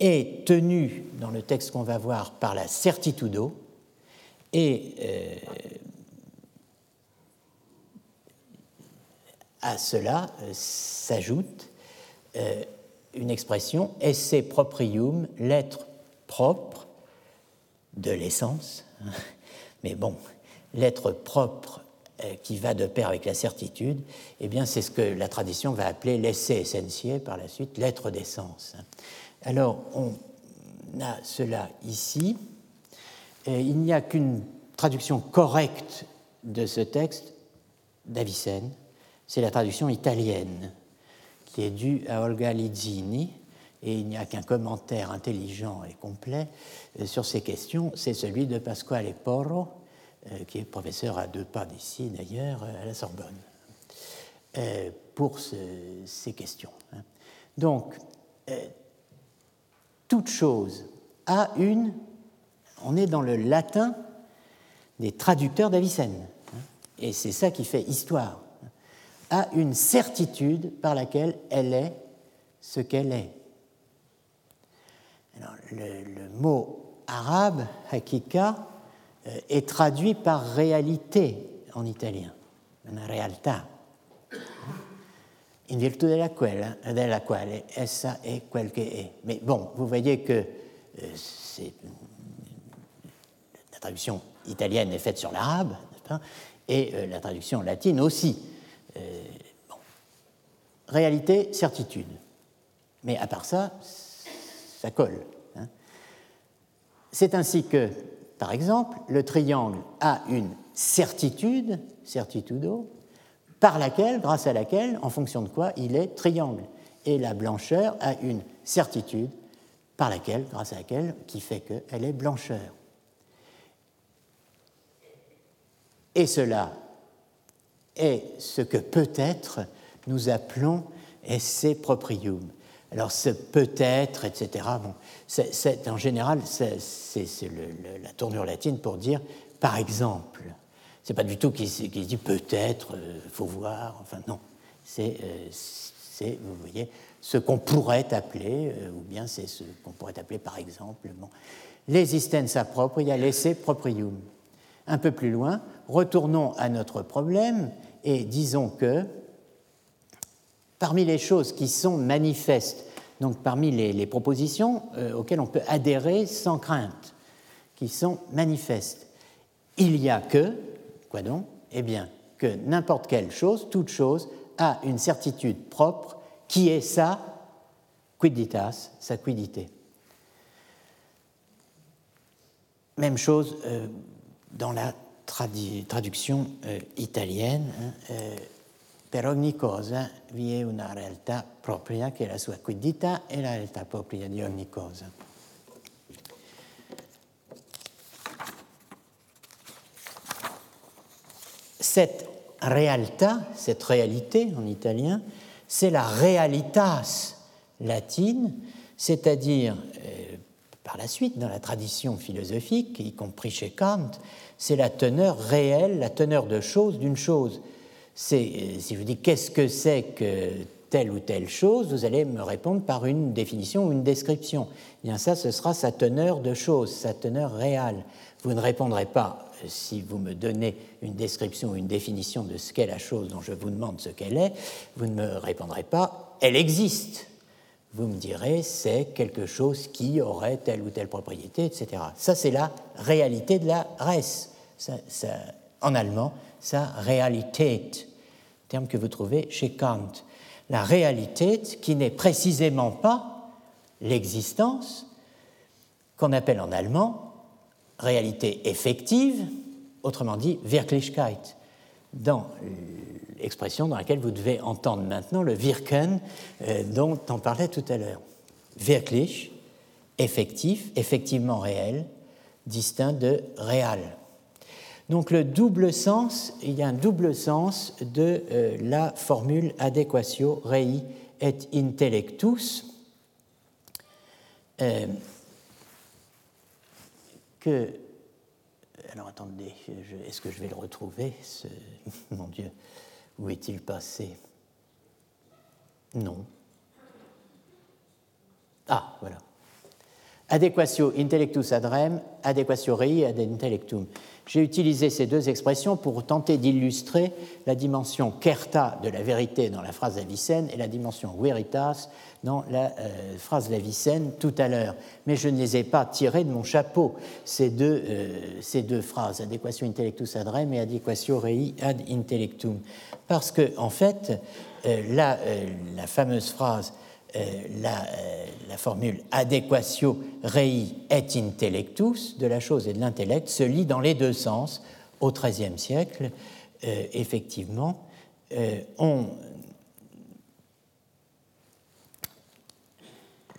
est tenu dans le texte qu'on va voir par la certitudo, et euh, à cela euh, s'ajoute euh, une expression esse proprium, l'être propre de l'essence. Mais bon, l'être propre qui va de pair avec la certitude, eh bien, c'est ce que la tradition va appeler l'essai essentiel par la suite, l'être d'essence. Alors, on a cela ici. Il n'y a qu'une traduction correcte de ce texte d'Avicenne, c'est la traduction italienne, qui est due à Olga Lizzini, et il n'y a qu'un commentaire intelligent et complet euh, sur ces questions, c'est celui de Pasquale Porro, euh, qui est professeur à deux pas d'ici d'ailleurs, euh, à la Sorbonne, pour ces questions. Hein. Donc, toute chose a une, on est dans le latin des traducteurs d'Avicenne, et c'est ça qui fait histoire, a une certitude par laquelle elle est ce qu'elle est. Le, mot arabe, hakika, euh, est traduit par réalité en italien, realtà, in virtù della quale, della quale essa è quel che è. Mais bon, vous voyez que euh, la traduction italienne est faite sur l'arabe, et euh, la traduction latine aussi. réalité, certitude. Mais à part ça, ça colle. Hein. C'est ainsi que, par exemple, le triangle a une certitude, certitudo, par laquelle, grâce à laquelle, en fonction de quoi, il est triangle. Et la blancheur a une certitude par laquelle, grâce à laquelle, qui fait qu'elle est blancheur. Et cela est ce que peut-être nous appelons esse proprium. Alors ce peut-être, etc., bon, c'est, en général, c'est, la tournure latine pour dire par exemple. C'est pas du tout qu'il, dit peut-être, euh, faut voir, enfin non. C'est, euh, vous voyez, ce qu'on pourrait appeler, euh, ou bien c'est ce qu'on pourrait appeler par exemple, bon, l'existenza propria, l'esse proprium. Un peu plus loin, retournons à notre problème et disons que parmi les choses qui sont manifestes, donc parmi les, propositions euh, auxquelles on peut adhérer sans crainte, qui sont manifestes, il y a que, quoi donc? Eh bien, que n'importe quelle chose, toute chose, a une certitude propre qui est sa quiditas, sa quiddité. Même chose euh, dans la traduction euh, italienne. Hein, euh, per ogni cosa vi è una realtà propria che è la sua quiddità e la realtà propria di ogni cosa. Cette realtà, cette réalité en italien, c'est la realitas latine, c'est-à-dire, euh, par la suite, dans la tradition philosophique, y compris chez Kant, c'est la teneur réelle, la teneur de chose d'une chose. Euh, si je vous dis qu'est-ce que c'est que telle ou telle chose, vous allez me répondre par une définition ou une description. Eh bien ça, ce sera sa teneur de chose, sa teneur réelle. Vous ne répondrez pas si vous me donnez une description ou une définition de ce qu'est la chose dont je vous demande ce qu'elle est, vous ne me répondrez pas elle existe. Vous me direz c'est quelque chose qui aurait telle ou telle propriété, etc. Ça, c'est la réalité de la res. en allemand, ça réalité, terme que vous trouvez chez Kant. La réalité qui n'est précisément pas l'existence, qu'on appelle en allemand réalité effective, autrement dit Wirklichkeit, dans l'expression dans laquelle vous devez entendre maintenant le Wirken euh, dont on parlait tout à l'heure. Wirklich, effectif, effectivement réel, distinct de réel. Donc le double sens, il y a un double sens de euh, la formule adéquatio rei et intellectus. Euh, Alors attendez, est-ce que je vais le retrouver Mon Dieu, où est-il passé? Non. Ah, voilà. Adequatio intellectus ad rem, adequatio rei ad intellectum. J'ai utilisé ces deux expressions pour tenter d'illustrer la dimension kerta de la vérité dans la phrase d'Avicenne et la dimension veritas dans la euh, phrase d'Avicenne tout à l'heure. Mais je ne les ai pas tirées de mon chapeau, ces deux, euh, ces deux phrases, adéquatio intellectus ad rem et adéquatio rei ad intellectum. Parce que, en fait, euh, la, la fameuse phrase euh, euh, la, formule adéquatio rei et intellectus de la chose et de l'intellect se lit dans les deux sens au XIIIe siècle. Euh, effectivement, on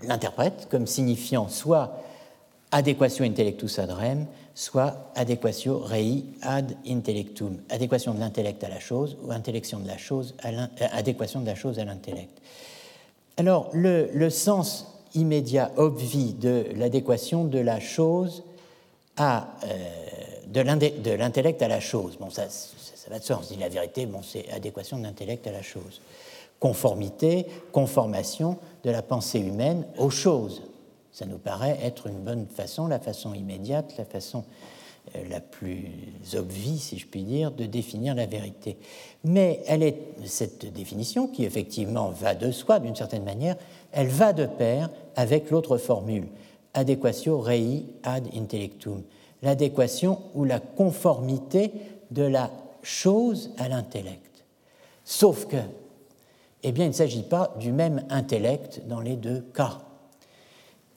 l'interprète comme signifiant soit adéquatio intellectus ad rem, soit adéquatio rei ad intellectum, adéquation de l'intellect à la chose ou de adéquation de la chose à l'intellect. Alors, le, sens immédiat, obvi de l'adéquation de la chose à, euh, de l'intellect à la chose. Bon, ça, va de soi, on se dit la vérité, bon, c'est adéquation de l'intellect à la chose. Conformité, conformation de la pensée humaine aux choses. Ça nous paraît être une bonne façon, la façon immédiate, la façon la plus obvie, si je puis dire, de définir la vérité. Mais elle est, cette définition, qui effectivement va de soi d'une certaine manière, elle va de pair avec l'autre formule, adéquatio rei ad intellectum, l'adéquation ou la conformité de la chose à l'intellect. Sauf que eh bien, il ne s'agit pas du même intellect dans les deux cas.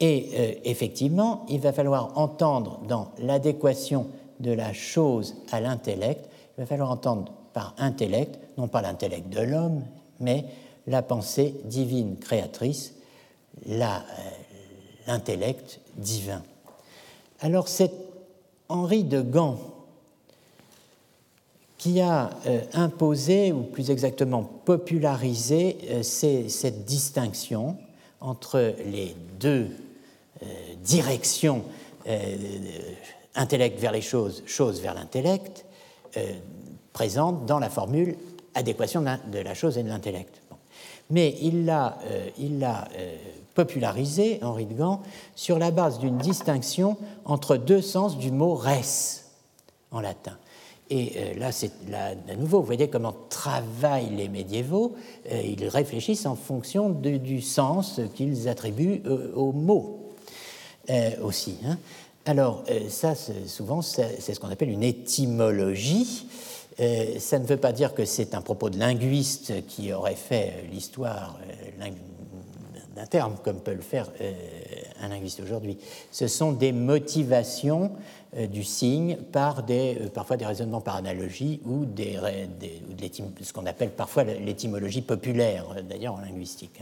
Et euh, effectivement, il va falloir entendre dans l'adéquation de la chose à l'intellect, il va falloir entendre par intellect, non pas l'intellect de l'homme, mais la pensée divine créatrice, euh, l'intellect divin. Alors c'est Henri de Gand qui a euh, imposé, ou plus exactement popularisé, cette distinction entre les deux euh, directions, intellect vers les choses, choses vers l'intellect, présentes dans la formule adéquation de la chose et de l'intellect. Mais il l'a popularisé, Henri de Gand, sur la base d'une distinction entre deux sens du mot res en latin. Et euh, là, c'est à nouveau, vous voyez comment travaillent les médiévaux. Euh, ils réfléchissent en fonction du sens qu'ils attribuent euh, aux mots aussi. Hein. Alors, ça, souvent, c'est ce qu'on appelle une étymologie. ça ne veut pas dire que c'est un propos de linguiste qui aurait fait l'histoire d'un terme, comme peut le faire un linguiste aujourd'hui. Ce sont des motivations euh, du signe par des, euh, parfois des raisonnements par analogie ou, des, ce qu'on appelle parfois l'étymologie populaire, euh, d'ailleurs en linguistique.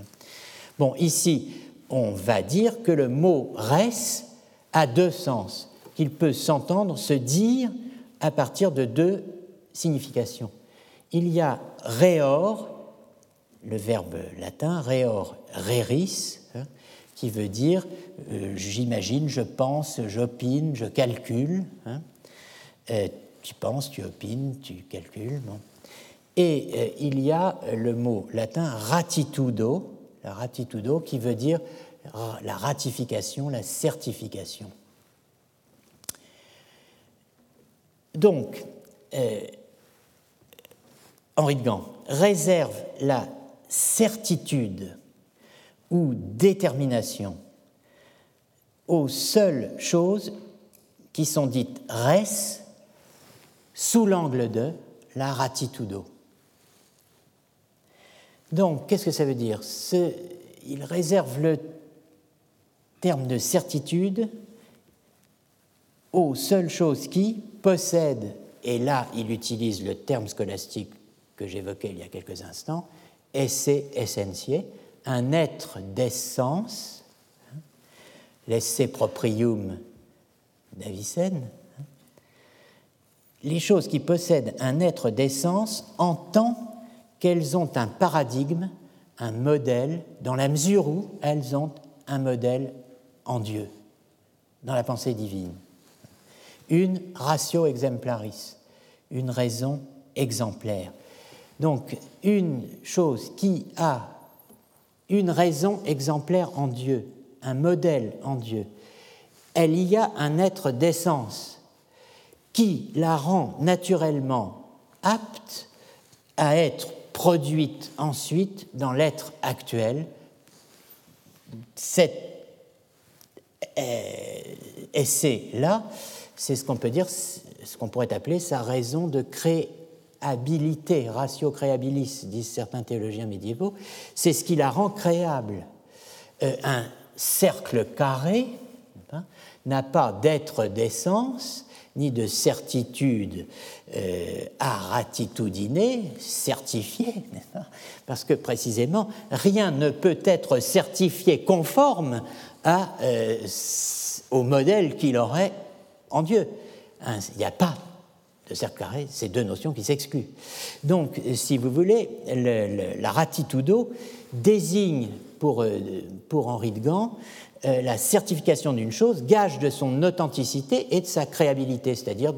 Bon, ici, on va dire que le mot res a deux sens, qu'il peut s'entendre, se dire à partir de deux significations. Il y a reor, le verbe latin, reor, reris, qui veut dire euh, j'imagine, je pense, j'opine, je calcule. Hein. Euh, tu penses, tu opines, tu calcules. Et euh, il y a le mot latin ratitudo, la ratitudo, qui veut dire la ratification, la certification. Donc, Henri de Gand réserve la certitude ou détermination aux seules choses qui sont dites res sous l'angle de la ratitudo. Donc, qu'est-ce que ça veut dire? Il réserve le terme de certitude aux seules choses qui possèdent, et là il utilise le terme scolastique que j'évoquais il y a quelques instants, esse essentiae, un être d'essence, hein, l'esse proprium d'Avicenne, hein, les choses qui possèdent un être d'essence en tant qu'elles ont un paradigme, un modèle, dans la mesure où elles ont un modèle en Dieu, dans la pensée divine. Une ratio exemplaris, une raison exemplaire. Donc, une chose qui a une raison exemplaire en Dieu, un modèle en Dieu. Elle y a un être d'essence qui la rend naturellement apte à être produite ensuite dans l'être actuel. Cet euh, essai-là, c'est ce qu'on peut dire, ce qu'on pourrait appeler sa raison de créer habilité, ratio créabilis, disent certains théologiens médiévaux, c'est ce qui la rend créable. Euh, un cercle carré hein, n'a pas d'être d'essence ni de certitude euh, aratitudinée, certifiée, parce que précisément, rien ne peut être certifié conforme euh, au modèle qu'il aurait en Dieu. Hein, il n'y a pas de cercle carré, c'est deux notions qui s'excluent. Donc, si vous voulez, la ratitudo désigne pour, euh, pour Henri de Gand euh, la certification d'une chose, gage de son authenticité et de sa créabilité, c'est-à-dire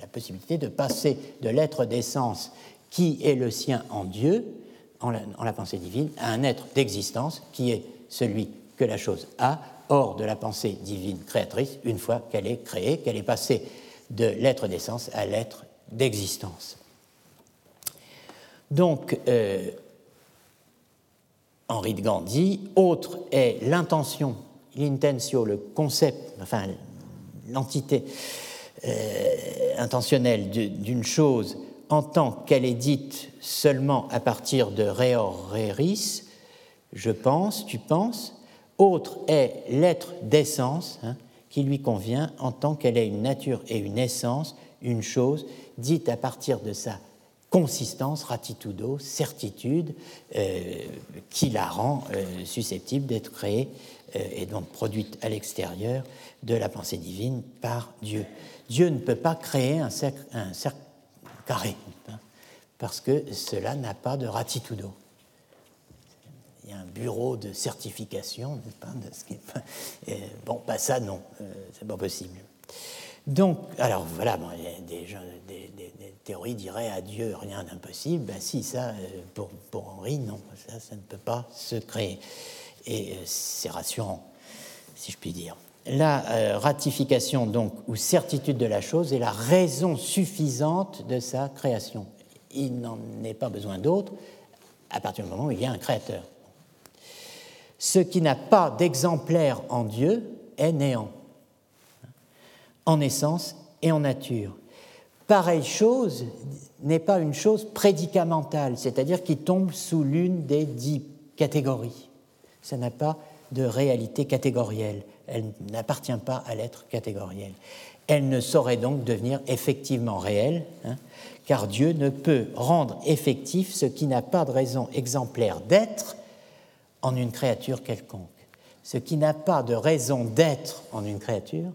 la, possibilité de passer de l'être d'essence qui est le sien en Dieu, en la, en la pensée divine, à un être d'existence qui est celui que la chose a, hors de la pensée divine créatrice, une fois qu'elle est créée, qu'elle est passée de l'être d'essence à l'être d'existence. Donc, euh, Henri de Gandhi, autre est l'intention, l'intentio, le concept, enfin l'entité euh, intentionnelle d'une chose en tant qu'elle est dite seulement à partir de reor reris, je pense, tu penses. Autre est l'être d'essence, hein, qui lui convient en tant qu'elle est une nature et une essence, une chose, dite à partir de sa consistance, ratitudo, certitude, euh, qui la rend euh, susceptible d'être créée euh, et donc produite à l'extérieur de la pensée divine par Dieu. Dieu ne peut pas créer un cercle, carré, hein, parce que cela n'a pas de ratitudo. Il y a un bureau de certification, bon, pas ça, non, c'est pas possible. Donc, alors voilà, il y a des, des, théories diraient à Dieu rien d'impossible. Ben si, ça, euh, pour, pour, Henri, non, ça, ça ne peut pas se créer. Et euh, c'est rassurant, si je puis dire. La euh, ratification, donc, ou certitude de la chose est la raison suffisante de sa création. Il n'en est pas besoin d'autre à partir du moment où il y a un créateur. Ce qui n'a pas d'exemplaire en Dieu est néant en essence et en nature. Pareille chose n'est pas une chose prédicamentale, c'est-à-dire qui tombe sous l'une des dix catégories. Ça n'a pas de réalité catégorielle, elle n'appartient pas à l'être catégoriel. Elle ne saurait donc devenir effectivement réelle, hein, car Dieu ne peut rendre effectif ce qui n'a pas de raison exemplaire d'être en une créature quelconque. Ce qui n'a pas de raison d'être en une créature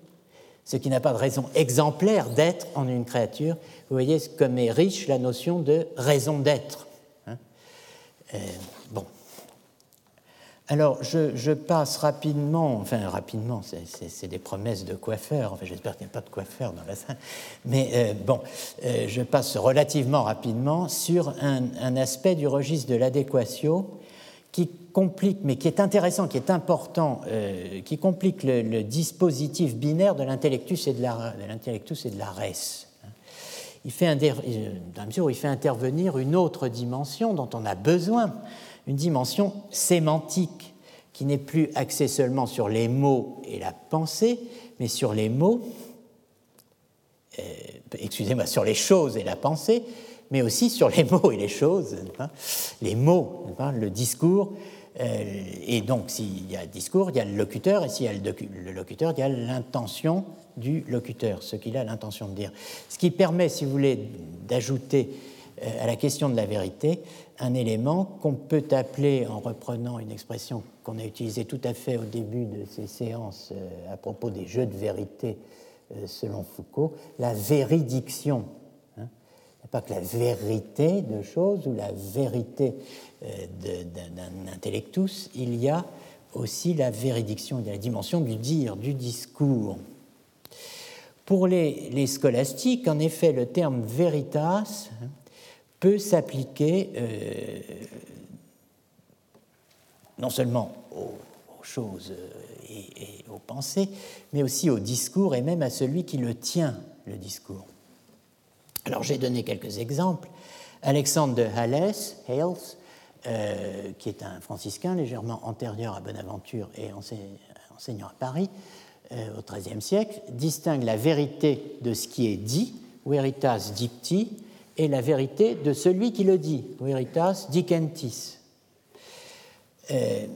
ce qui n'a pas de raison exemplaire d'être en une créature. Vous voyez comme est riche la notion de raison d'être. Hein. Euh, bon. Alors, je, passe rapidement, enfin rapidement, c'est des promesses de coiffeur, enfin j'espère qu'il n'y a pas de coiffeur dans la salle, mais euh, bon, euh, je passe relativement rapidement sur un, aspect du registre de l'adéquation qui complique, mais qui est intéressant, qui est important, euh, qui complique le, dispositif binaire de l'intellectus et de la, l'intellectus et de la res. Il fait, euh, dans mesure où il fait intervenir une autre dimension dont on a besoin, une dimension sémantique qui n'est plus axée seulement sur les mots et la pensée, mais sur les mots, euh, excusez-moi, sur les choses et la pensée, mais aussi sur les mots et les choses, les mots, le discours. Euh, et donc, s'il y a discours, il y a le locuteur, et s'il y a le, locuteur, il y a l'intention du locuteur, ce qu'il a l'intention de dire. Ce qui permet, si vous voulez, d'ajouter euh, à la question de la vérité un élément qu'on peut appeler, en reprenant une expression qu'on a utilisée tout à fait au début de ces séances euh, à propos des jeux de vérité selon Foucault, la véridiction pas que la vérité de choses ou la vérité euh, d'un intellectus, il y a aussi la véridiction, il la dimension du dire, du discours. Pour les, scolastiques, en effet, le terme veritas peut s'appliquer euh, non seulement aux, choses et, et aux pensées, mais aussi au discours et même à celui qui le tient, le discours. Alors j'ai donné quelques exemples. Alexandre de Hales, Hales euh, qui est un franciscain légèrement antérieur à Bonaventure et enseignant à Paris euh, au XIIIe siècle, distingue la vérité de ce qui est dit, veritas dicti, et la vérité de celui qui le dit, veritas dicentis. Euh,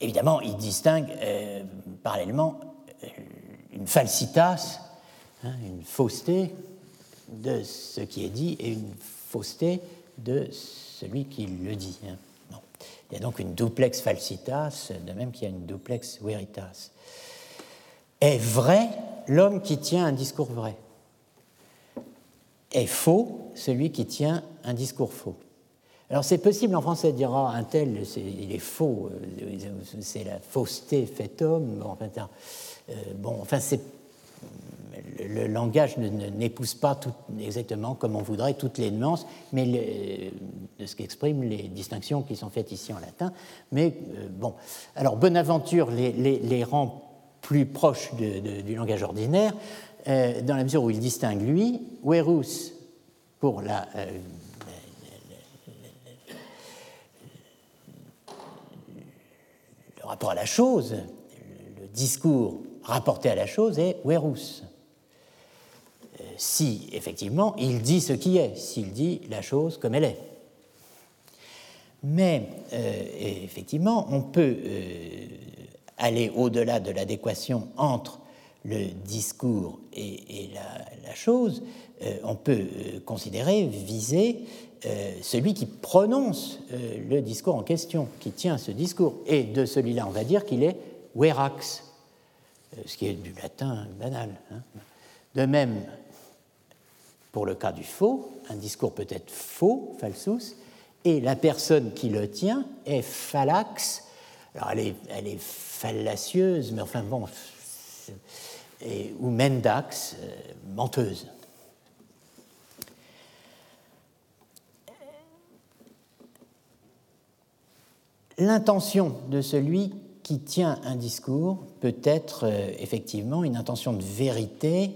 évidemment, il distingue parallèlement une falsitas, hein, une fausseté de ce qui est dit et une fausseté de celui qui le dit. Hein. Il y a donc une duplex falsitas, de même qu'il y a une duplex veritas. Est vrai l'homme qui tient un discours vrai? Est faux celui qui tient un discours faux? Alors c'est possible en français de dire ah, un tel, il est faux, euh, c'est la fausseté faite homme. Bon, bon, enfin c'est le langage n'épouse pas tout, exactement comme on voudrait toutes les nuances, mais de ce qu'expriment les distinctions qui sont faites ici en latin. Mais euh, bon, alors Bonaventure les, les, rend plus proches du langage ordinaire, dans la mesure où il distingue lui, Werus pour la rapport à la chose, le discours rapporté à la chose est verus. Si, effectivement, il dit ce qui est, s'il dit la chose comme elle est. Mais, effectivement, on peut aller au-delà de l'adéquation entre le discours et, la, chose, euh, on peut euh, considérer, viser euh, celui qui prononce le discours en question, qui tient ce discours. Et de celui-là, on va dire qu'il est verax, ce qui est du latin banal. Hein. De même, pour le cas du faux, un discours peut être faux, falsus, et la personne qui le tient est phallax. Alors elle est, fallacieuse, mais enfin bon, ou mendax, euh, menteuse. L'intention de celui qui tient un discours peut être euh, effectivement une intention de vérité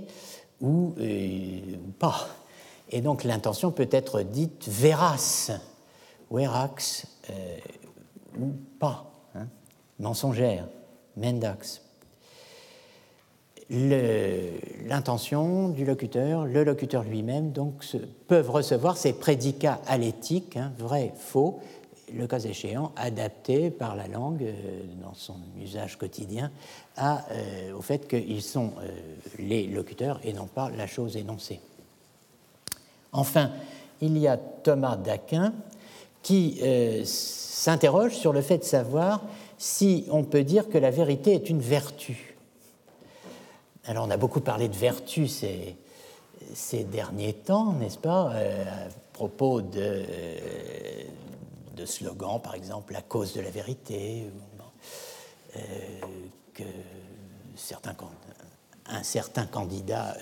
ou, euh, pas. Et donc l'intention peut être dite verace, verax ou pas, hein, mensongère, mendax l'intention du locuteur, le locuteur lui-même, donc peuvent recevoir ces prédicats à hein, vrai, faux, le cas échéant, adaptés par la langue euh, dans son usage quotidien euh, au fait qu'ils sont euh, les locuteurs et non pas la chose énoncée. Enfin, il y a Thomas d'Aquin qui s'interroge sur le fait de savoir si on peut dire que la vérité est une vertu. Alors on a beaucoup parlé de vertu ces, derniers temps, n'est-ce pas, à propos de, de, slogans, par exemple, la cause de la vérité, euh, que certains, un certain candidat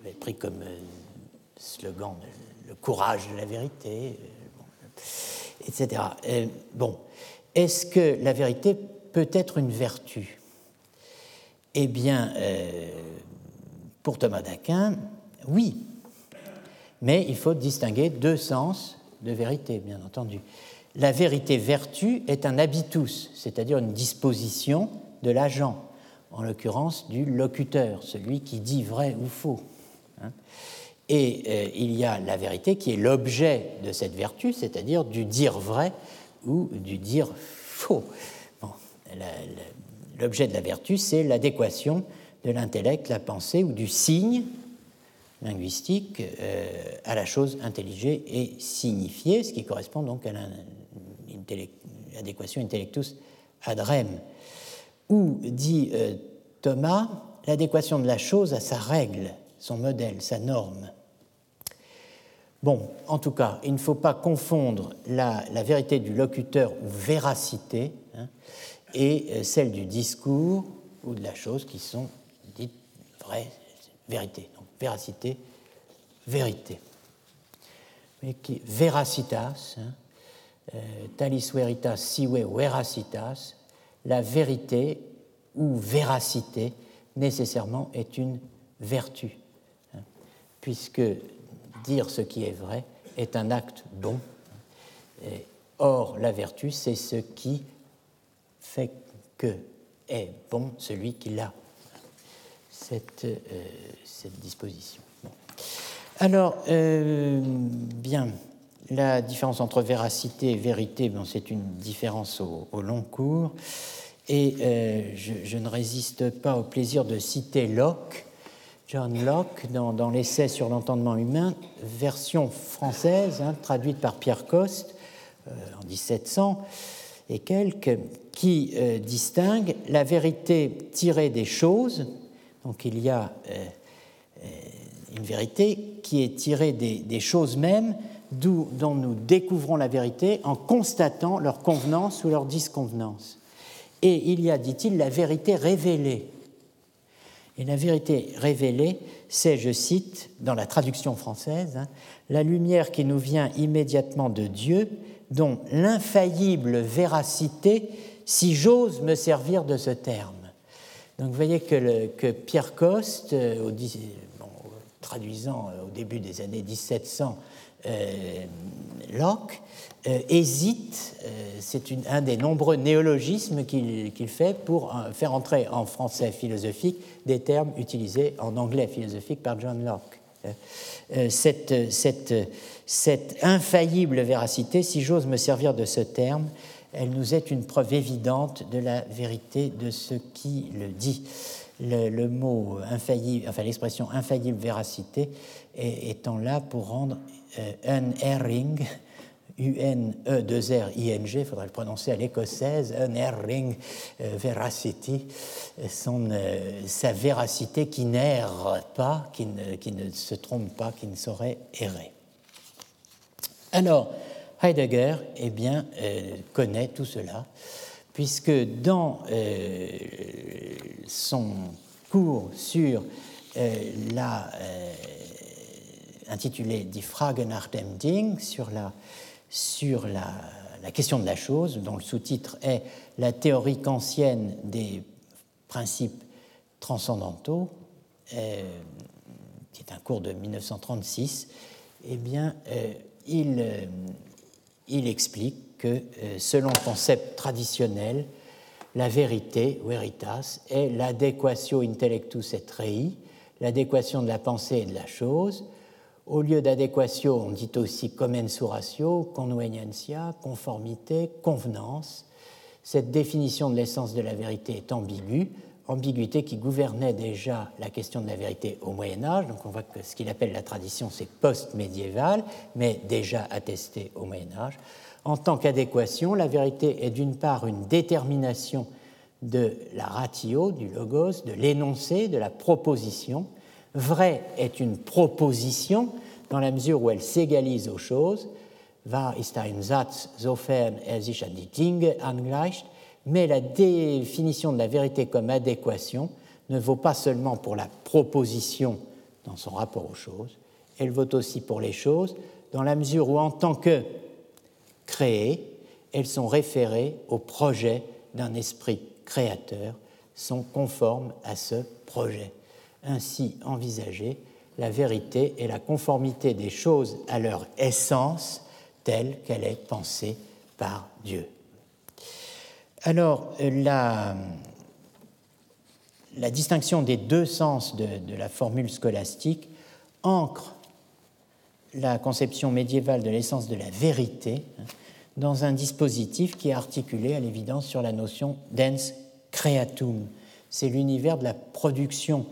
avait pris comme slogan le courage de la vérité, etc. bon, est-ce que la vérité peut être une vertu? Eh bien, euh, pour Thomas d'Aquin, oui. Mais il faut distinguer deux sens de vérité, bien entendu. La vérité vertu est un habitus, c'est-à-dire une disposition de l'agent, en l'occurrence du locuteur, celui qui dit vrai ou faux. Hein. Et euh, il y a la vérité qui est l'objet de cette vertu, c'est-à-dire du dire vrai ou du dire faux. Bon, L'objet de la vertu, c'est l'adéquation de l'intellect, la pensée ou du signe linguistique euh, à la chose intelligée et signifiée, ce qui correspond donc à l'adéquation intellectus ad rem. Ou, dit euh, Thomas, l'adéquation de la chose à sa règle, son modèle, sa norme. Bon, en tout cas, il ne faut pas confondre la, vérité du locuteur ou véracité. Hein, et euh, celles du discours ou de la chose qui sont dites vraies, vérité. Véracité, vérité. Mais qui, veracitas, hein, euh, talis veritas sive veracitas, la vérité ou véracité nécessairement est une vertu, hein, puisque dire ce qui est vrai est un acte bon. or, la vertu, c'est ce qui fait que est bon celui qui a cette, euh, cette disposition. Alors, euh, bien, la différence entre véracité et vérité, bon, c'est une différence au, long cours. Et euh, je, ne résiste pas au plaisir de citer Locke, John Locke, dans, l'essai sur l'entendement humain, version française, hein, traduite par Pierre Coste en 1700 et quelques, qui distingue la vérité tirée des choses. Donc il y a euh, euh, une vérité qui est tirée des, choses mêmes, dont nous découvrons la vérité en constatant leur convenance ou leur disconvenance. Et il y a, dit-il, la vérité révélée. Et la vérité révélée, c'est, je cite, dans la traduction française, hein, la lumière qui nous vient immédiatement de Dieu dont l'infaillible véracité, si j'ose me servir de ce terme. Donc vous voyez que, Pierre Coste, euh, traduisant au début des années 1700 Locke, hésite, c'est un des nombreux néologismes qu'il fait pour faire entrer en français philosophique des termes utilisés en anglais philosophique par John Locke. Cette infaillible véracité, si j'ose me servir de ce terme, elle nous est une preuve évidente de la vérité de ce qui le dit. Le, mot infaillible, enfin l'expression infaillible véracité étant là pour rendre un euh, unerring, U-N-E-2-R-I-N-G, il faudrait le prononcer à l'écossaise, unerring euh, veracity, son, euh, sa véracité qui n'erre pas, qui ne, qui ne se trompe pas, qui ne saurait errer. Alors, Heidegger eh bien, euh, connaît tout cela, puisque dans euh, son cours sur euh, la, intitulé Die Frage nach dem Ding, sur, la, sur la, question de la chose, dont le sous-titre est La théorie kantienne des principes transcendantaux, qui est un cours de 1936, eh bien, il il explique que, euh, selon le concept traditionnel, la vérité, veritas, est l'adéquatio intellectus et rei, l'adéquation de la pensée et de la chose. Au lieu d'adéquatio, on dit aussi commensuratio, convenientia, conformité, convenance. Cette définition de l'essence de la vérité est ambiguë, ambiguïté qui gouvernait déjà la question de la vérité au Moyen Âge. Donc on voit que ce qu'il appelle la tradition, c'est post-médiéval, mais déjà attesté au Moyen Âge. En tant qu'adéquation, la vérité est d'une part une détermination de la ratio, du logos, de l'énoncé, de la proposition. Vrai est une proposition dans la mesure où elle s'égalise aux choses. Ist ein Satz, sofern er sich an die Dinge angleicht mais la définition de la vérité comme adéquation ne vaut pas seulement pour la proposition dans son rapport aux choses, elle vaut aussi pour les choses dans la mesure où en tant que créées, elles sont référées au projet d'un esprit créateur, sont conformes à ce projet. Ainsi envisagée, la vérité est la conformité des choses à leur essence telle qu'elle est pensée par Dieu. Alors, euh, la, distinction des deux sens de, la formule scolastique ancre la conception médiévale de l'essence de la vérité hein, dans un dispositif qui est articulé à l'évidence sur la notion d'ens creatum. C'est l'univers de la production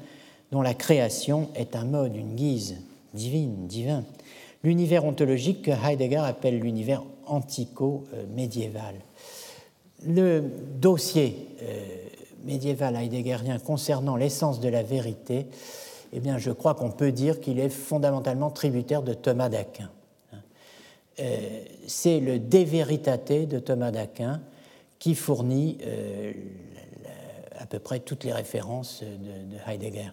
dont la création est un mode, une guise divine, divin. L'univers ontologique que Heidegger appelle l'univers antico-médiéval. Le dossier euh, médiéval heideggerien concernant l'essence de la vérité, eh bien, je crois qu'on peut dire qu'il est fondamentalement tributaire de Thomas d'Aquin. Euh, c'est le De Veritate de Thomas d'Aquin qui fournit euh, à peu près toutes les références de, Heidegger.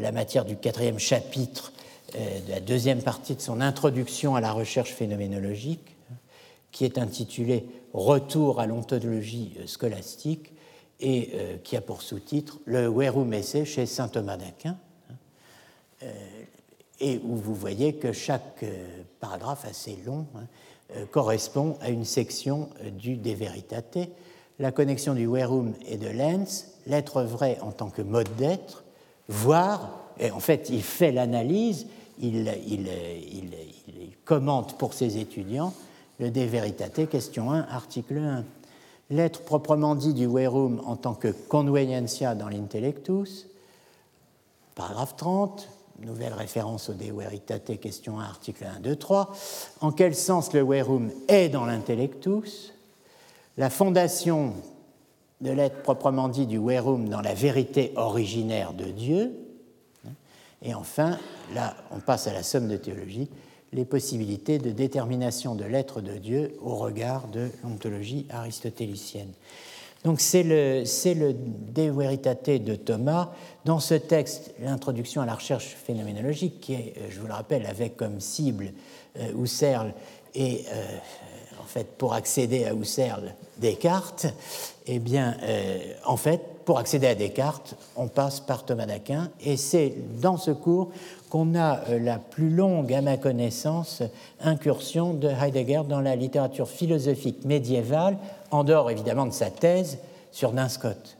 la matière du quatrième chapitre de la deuxième partie de son introduction à la recherche phénoménologique, qui est intitulée Retour à l'ontologie scolastique et euh, qui a pour sous-titre Le Werum Essai chez saint Thomas d'Aquin, hein, euh, et où vous voyez que chaque euh, paragraphe assez long hein, correspond à une section du De Veritate, la connexion du Werum et de Lenz, l'être vrai en tant que mode d'être, voire, et en fait il fait l'analyse, il commente pour ses étudiants le De Veritate, question 1, article 1. L'être proprement dit du Verum en tant que convenientia dans l'intellectus, paragraphe 30, nouvelle référence au De Veritate, question 1, article 1, 2, 3. En quel sens le Verum est dans l'intellectus? La fondation de l'être proprement dit du Verum dans la vérité originaire de Dieu. Et enfin, là, on passe à la somme de théologie les possibilités de détermination de l'être de Dieu au regard de l'ontologie aristotélicienne. Donc c'est le, le De Veritate de Thomas. Dans ce texte, l'introduction à la recherche phénoménologique, qui est, je vous le rappelle, avec comme cible euh, Husserl et euh, en fait pour accéder à Husserl Descartes, eh bien, euh, en fait, pour accéder à Descartes, on passe par Thomas d'Aquin, et c'est dans ce cours qu'on a euh, la plus longue, à ma connaissance, incursion de Heidegger dans la littérature philosophique médiévale, en dehors évidemment de sa thèse sur Scott.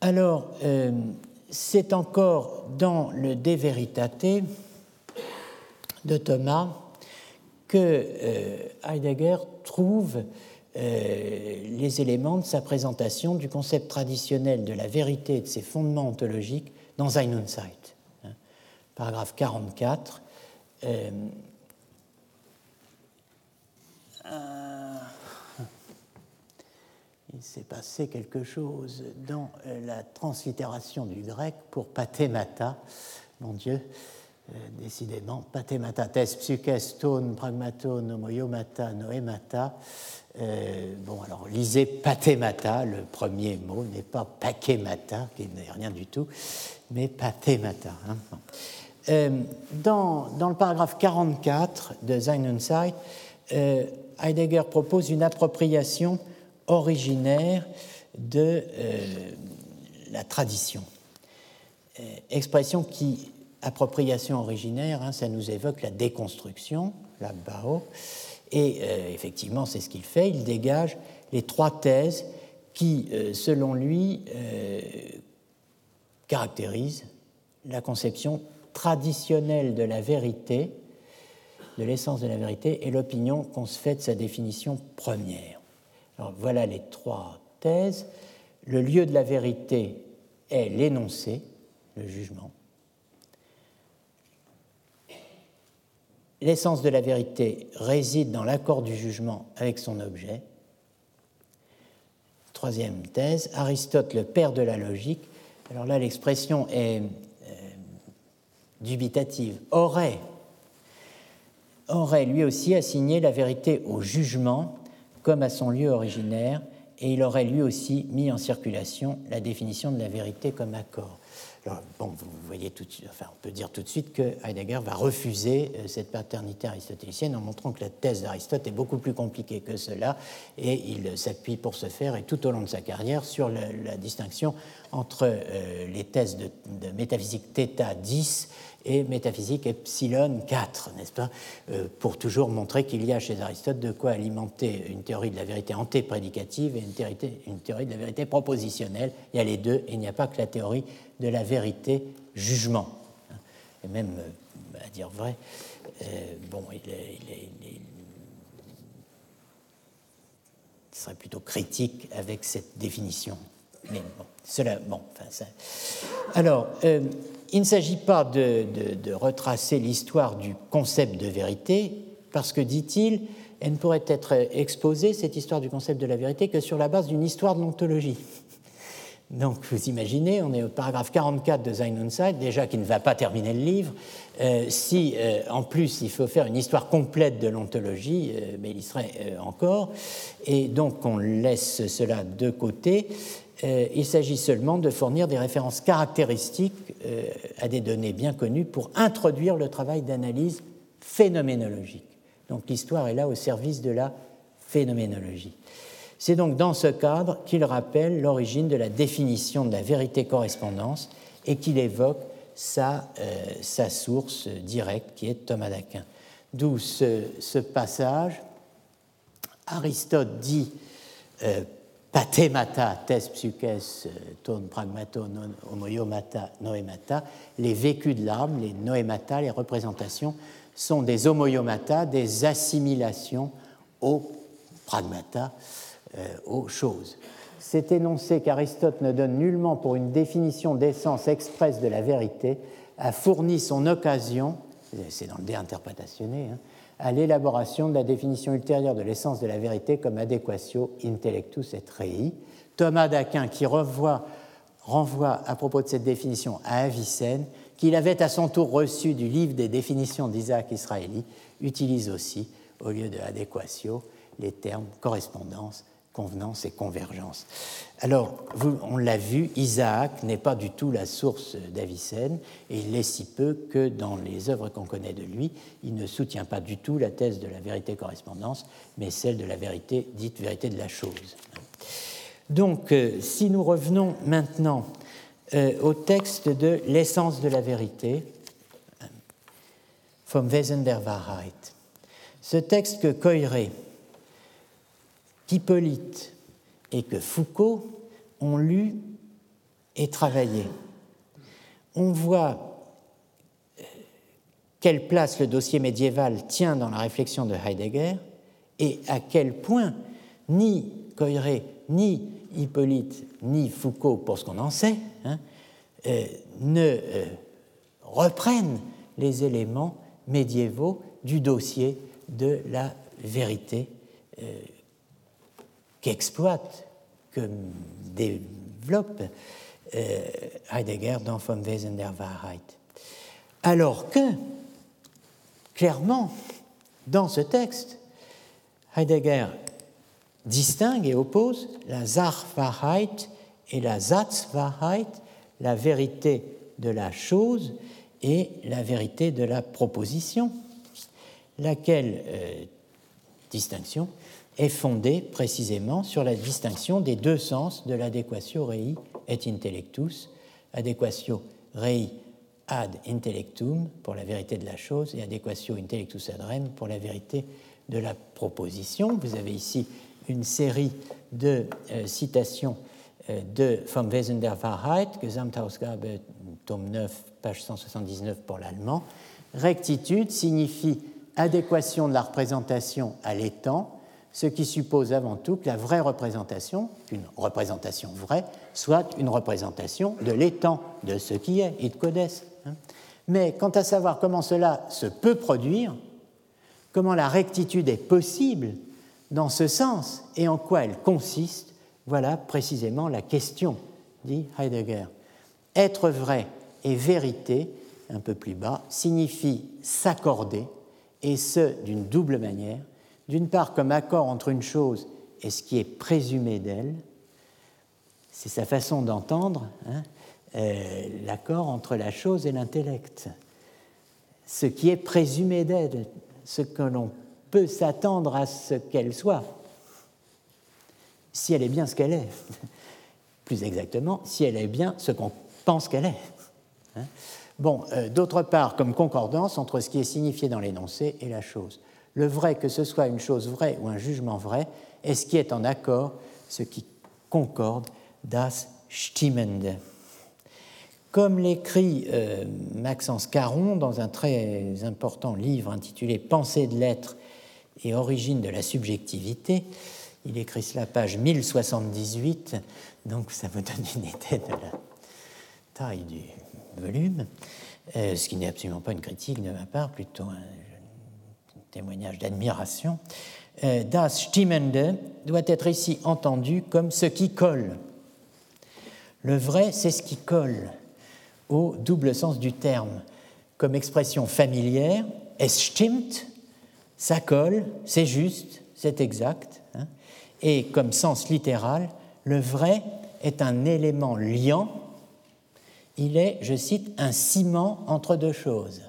Alors, euh, c'est encore dans le De Veritate de Thomas que euh, Heidegger trouve les éléments de sa présentation du concept traditionnel de la vérité et de ses fondements ontologiques dans. Hein. Paragraphe 44. Euh, il s'est passé quelque chose dans la translittération du grec pour pathémata, mon Dieu, euh, décidément, pathemata, tes psyches, ton, pragmaton, homoiomata, noemata. Euh, bon, alors lisez pathemata, le premier mot n'est pas pakemata, qui n'est rien du tout, mais pathemata. Hein. Euh, dans, le paragraphe 44 de Sein und Heidegger propose une appropriation originaire de la tradition, expression qui appropriation originaire, hein, ça nous évoque la déconstruction, la Bao, et euh, effectivement, c'est ce qu'il fait. Il dégage les trois thèses qui, euh, selon lui, euh, caractérisent la conception traditionnelle de la vérité, de l'essence de la vérité, et l'opinion qu'on se fait de sa définition première. Alors, voilà les trois thèses. Le lieu de la vérité est l'énoncé, le jugement. L'essence de la vérité réside dans l'accord du jugement avec son objet. Troisième thèse, Aristote, le père de la logique. Alors là, l'expression est euh, dubitative. Aurait, aurait lui aussi assigné la vérité au jugement comme à son lieu originaire, et il aurait lui aussi mis en circulation la définition de la vérité comme accord bon, vous voyez tout enfin, on peut dire tout de suite que Heidegger va refuser euh, cette paternité aristotélicienne en montrant que la thèse d'Aristote est beaucoup plus compliquée que cela, et il s'appuie pour ce faire, et tout au long de sa carrière, sur la, distinction entre euh, les thèses de, de métaphysique θ 10 et métaphysique epsilon 4, n'est-ce pas, euh, pour toujours montrer qu'il y a chez Aristote de quoi alimenter une théorie de la vérité antéprédicative et une théorie, une théorie de la vérité propositionnelle. Il y a les deux, et il n'y a pas que la théorie de la vérité jugement. Et même, euh, à dire vrai, euh, bon, il, serait plutôt critique avec cette définition. Mais bon, cela, bon, ça. Alors, il ne s'agit pas de, retracer l'histoire du concept de vérité, parce que, dit-il, elle ne pourrait être exposée, cette histoire du concept de la vérité, que sur la base d'une histoire de l'ontologie. Donc, vous imaginez, on est au paragraphe 44 de Sein und déjà qui ne va pas terminer le livre. Euh, si, euh, en plus, il faut faire une histoire complète de l'ontologie, euh, mais il y serait encore. Et donc, on laisse cela de côté. Il s'agit seulement de fournir des références caractéristiques à des données bien connues pour introduire le travail d'analyse phénoménologique. Donc l'histoire est là au service de la phénoménologie. C'est donc dans ce cadre qu'il rappelle l'origine de la définition de la vérité-correspondance et qu'il évoque sa, euh, source directe qui est Thomas d'Aquin. D'où ce, passage. Aristote dit pathemata, tes psyches, ton pragmato, homoiomata, noemata, les vécus de l'âme, les noemata, les représentations, sont des homoiomata, des assimilations aux pragmata, euh, aux choses. C'est énoncé qu'Aristote ne donne nullement pour une définition d'essence expresse de la vérité, a fourni son occasion, c'est dans le dé interprétationné, hein, à l'élaboration de la définition ultérieure de l'essence de la vérité comme adequatio intellectus et rei. Thomas d'Aquin, qui renvoie à propos de cette définition à Avicenne, qu'il avait à son tour reçu du livre des définitions d'Isaac Israéli, utilise aussi, au lieu de adéquatio, les termes correspondance convenance et convergence. Alors, on l'a vu, Isaac n'est pas du tout la source d'Avicenne, et il l'est si peu que dans les œuvres qu'on connaît de lui, il ne soutient pas du tout la thèse de la vérité-correspondance, mais celle de la vérité, dite vérité de la chose. Donc, euh, si nous revenons maintenant euh, au texte de l'essence de la vérité, Vom Wesen der Wahrheit, ce texte que Coiré, qu'Hippolyte et que Foucault ont lu et travaillé, on voit euh, quelle place le dossier médiéval tient dans la réflexion de Heidegger et à quel point ni Coiré ni Hippolyte ni Foucault, pour ce qu'on en sait, hein, euh, ne euh, reprennent les éléments médiévaux du dossier de la vérité qu'exploite, que développe Heidegger dans Vom Wesen der Wahrheit. Alors que, clairement, dans ce texte, Heidegger distingue et oppose la Sachwahrheit et la Satzwahrheit, la vérité de la chose et la vérité de la proposition, laquelle euh, distinction est fondée précisément sur la distinction des deux sens de l'adéquatio rei et intellectus, adéquatio rei ad intellectum pour la vérité de la chose et adéquatio intellectus ad rem pour la vérité de la proposition. Vous avez ici une série de euh, citations euh, de Vom Wesen der Wahrheit, Gesamtausgabe, tome 9, page 179 pour l'allemand. Rectitude signifie adéquation de la représentation à l'étang, ce qui suppose avant tout que la vraie représentation, une représentation vraie, soit une représentation de l'étang, de ce qui est, id codes. Hein. Mais quant à savoir comment cela se peut produire, comment la rectitude est possible, dans ce sens et en quoi elle consiste, voilà précisément la question, dit Heidegger. Être vrai et vérité, un peu plus bas, signifie s'accorder, et ce d'une double manière. D'une part, comme accord entre une chose et ce qui est présumé d'elle, c'est sa façon d'entendre hein, euh, l'accord entre la chose et l'intellect. Ce qui est présumé d'elle, ce que l'on peut s'attendre à ce qu'elle soit, si elle est bien ce qu'elle est. Plus exactement, si elle est bien ce qu'on pense qu'elle est. Hein. bon, euh, d'autre part, comme concordance entre ce qui est signifié dans l'énoncé et la chose. Le vrai, que ce soit une chose vraie ou un jugement vrai, est ce qui est en accord, ce qui concorde, das Stimmende. Comme l'écrit euh, Maxence Caron dans un très important livre intitulé Pensée de l'être et origine de la subjectivité. Il écrit cela page 1078, donc ça vous donne une idée de la taille du volume, euh, ce qui n'est absolument pas une critique de ma part, plutôt un, témoignage d'admiration. Euh, das Stimmende doit être ici entendu comme ce qui colle. Le vrai, c'est ce qui colle, au double sens du terme, comme expression familière, es stimmt, ça colle, c'est juste, c'est exact. Hein. Et comme sens littéral, le vrai est un élément liant, il est, je cite, un ciment entre deux choses.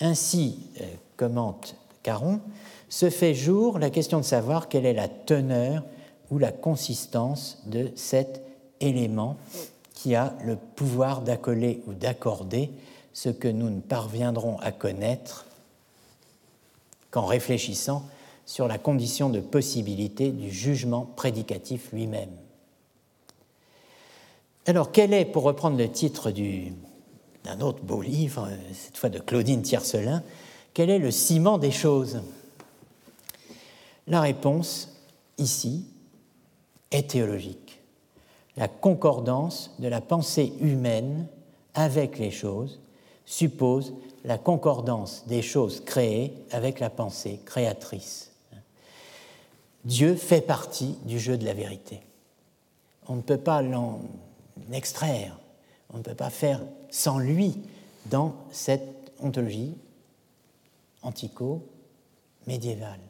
Ainsi, euh, commente Caron, se fait jour la question de savoir quelle est la teneur ou la consistance de cet élément qui a le pouvoir d'accoler ou d'accorder ce que nous ne parviendrons à connaître qu'en réfléchissant sur la condition de possibilité du jugement prédicatif lui-même. Alors, quel est, pour reprendre le titre d'un autre beau livre, cette fois de Claudine Tiercelin, quel est le ciment des choses? La réponse, ici, est théologique. La concordance de la pensée humaine avec les choses suppose la concordance des choses créées avec la pensée créatrice. Dieu fait partie du jeu de la vérité. On ne peut pas l'en extraire, on ne peut pas faire sans lui dans cette ontologie antico-médiévale.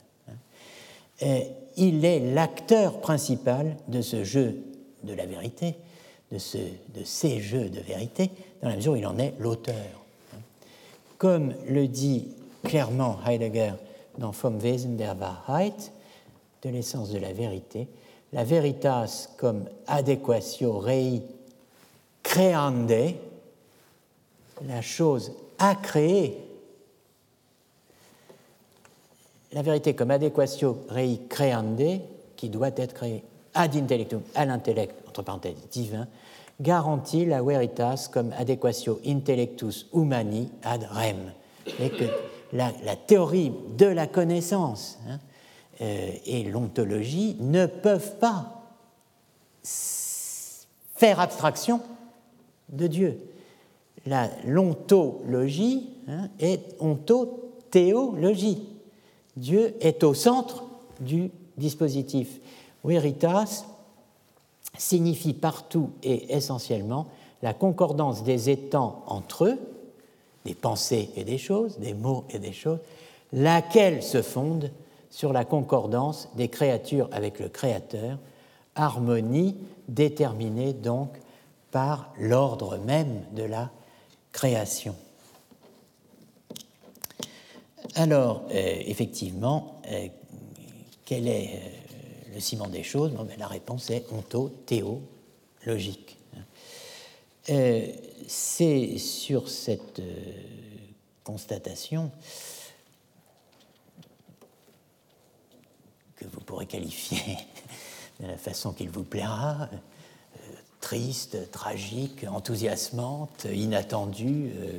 Il est l'acteur principal de ce jeu de la vérité, de, ce, de ces jeux de vérité, dans la mesure où il en est l'auteur comme le dit clairement Heidegger dans Vom Wesen der Wahrheit, de l'essence de la vérité, la veritas comme adequatio rei creande, la chose à créer, la vérité comme adequatio rei creande, qui doit être créée ad intellectum, à l'intellect, entre parenthèses, divin, garantit la veritas comme adequatio intellectus humani ad rem. Et que la, théorie de la connaissance hein, euh, et l'ontologie ne peuvent pas faire abstraction de Dieu. L'ontologie hein, est ontothéologie. Dieu est au centre du dispositif. Veritas signifie partout et essentiellement la concordance des étangs entre eux, des pensées et des choses, des mots et des choses, laquelle se fonde sur la concordance des créatures avec le Créateur, harmonie déterminée donc par l'ordre même de la création. Alors, euh, effectivement, euh, quel est euh, le ciment des choses? Ben, La réponse est onto-théo-logique. C'est sur cette constatation que vous pourrez qualifier de la façon qu'il vous plaira, triste, tragique, enthousiasmante, inattendue, euh,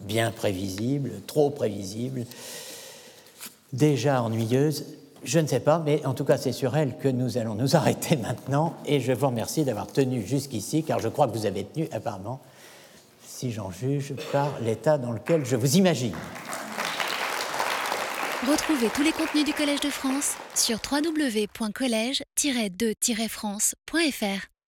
bien prévisible, trop prévisible, déjà ennuyeuse. Je ne sais pas, mais en tout cas, c'est sur elle que nous allons nous arrêter maintenant. Et je vous remercie d'avoir tenu jusqu'ici, car je crois que vous avez tenu apparemment, si j'en juge, par l'état dans lequel je vous imagine. Retrouvez tous les contenus du Collège de France sur www.colège-2-france.fr.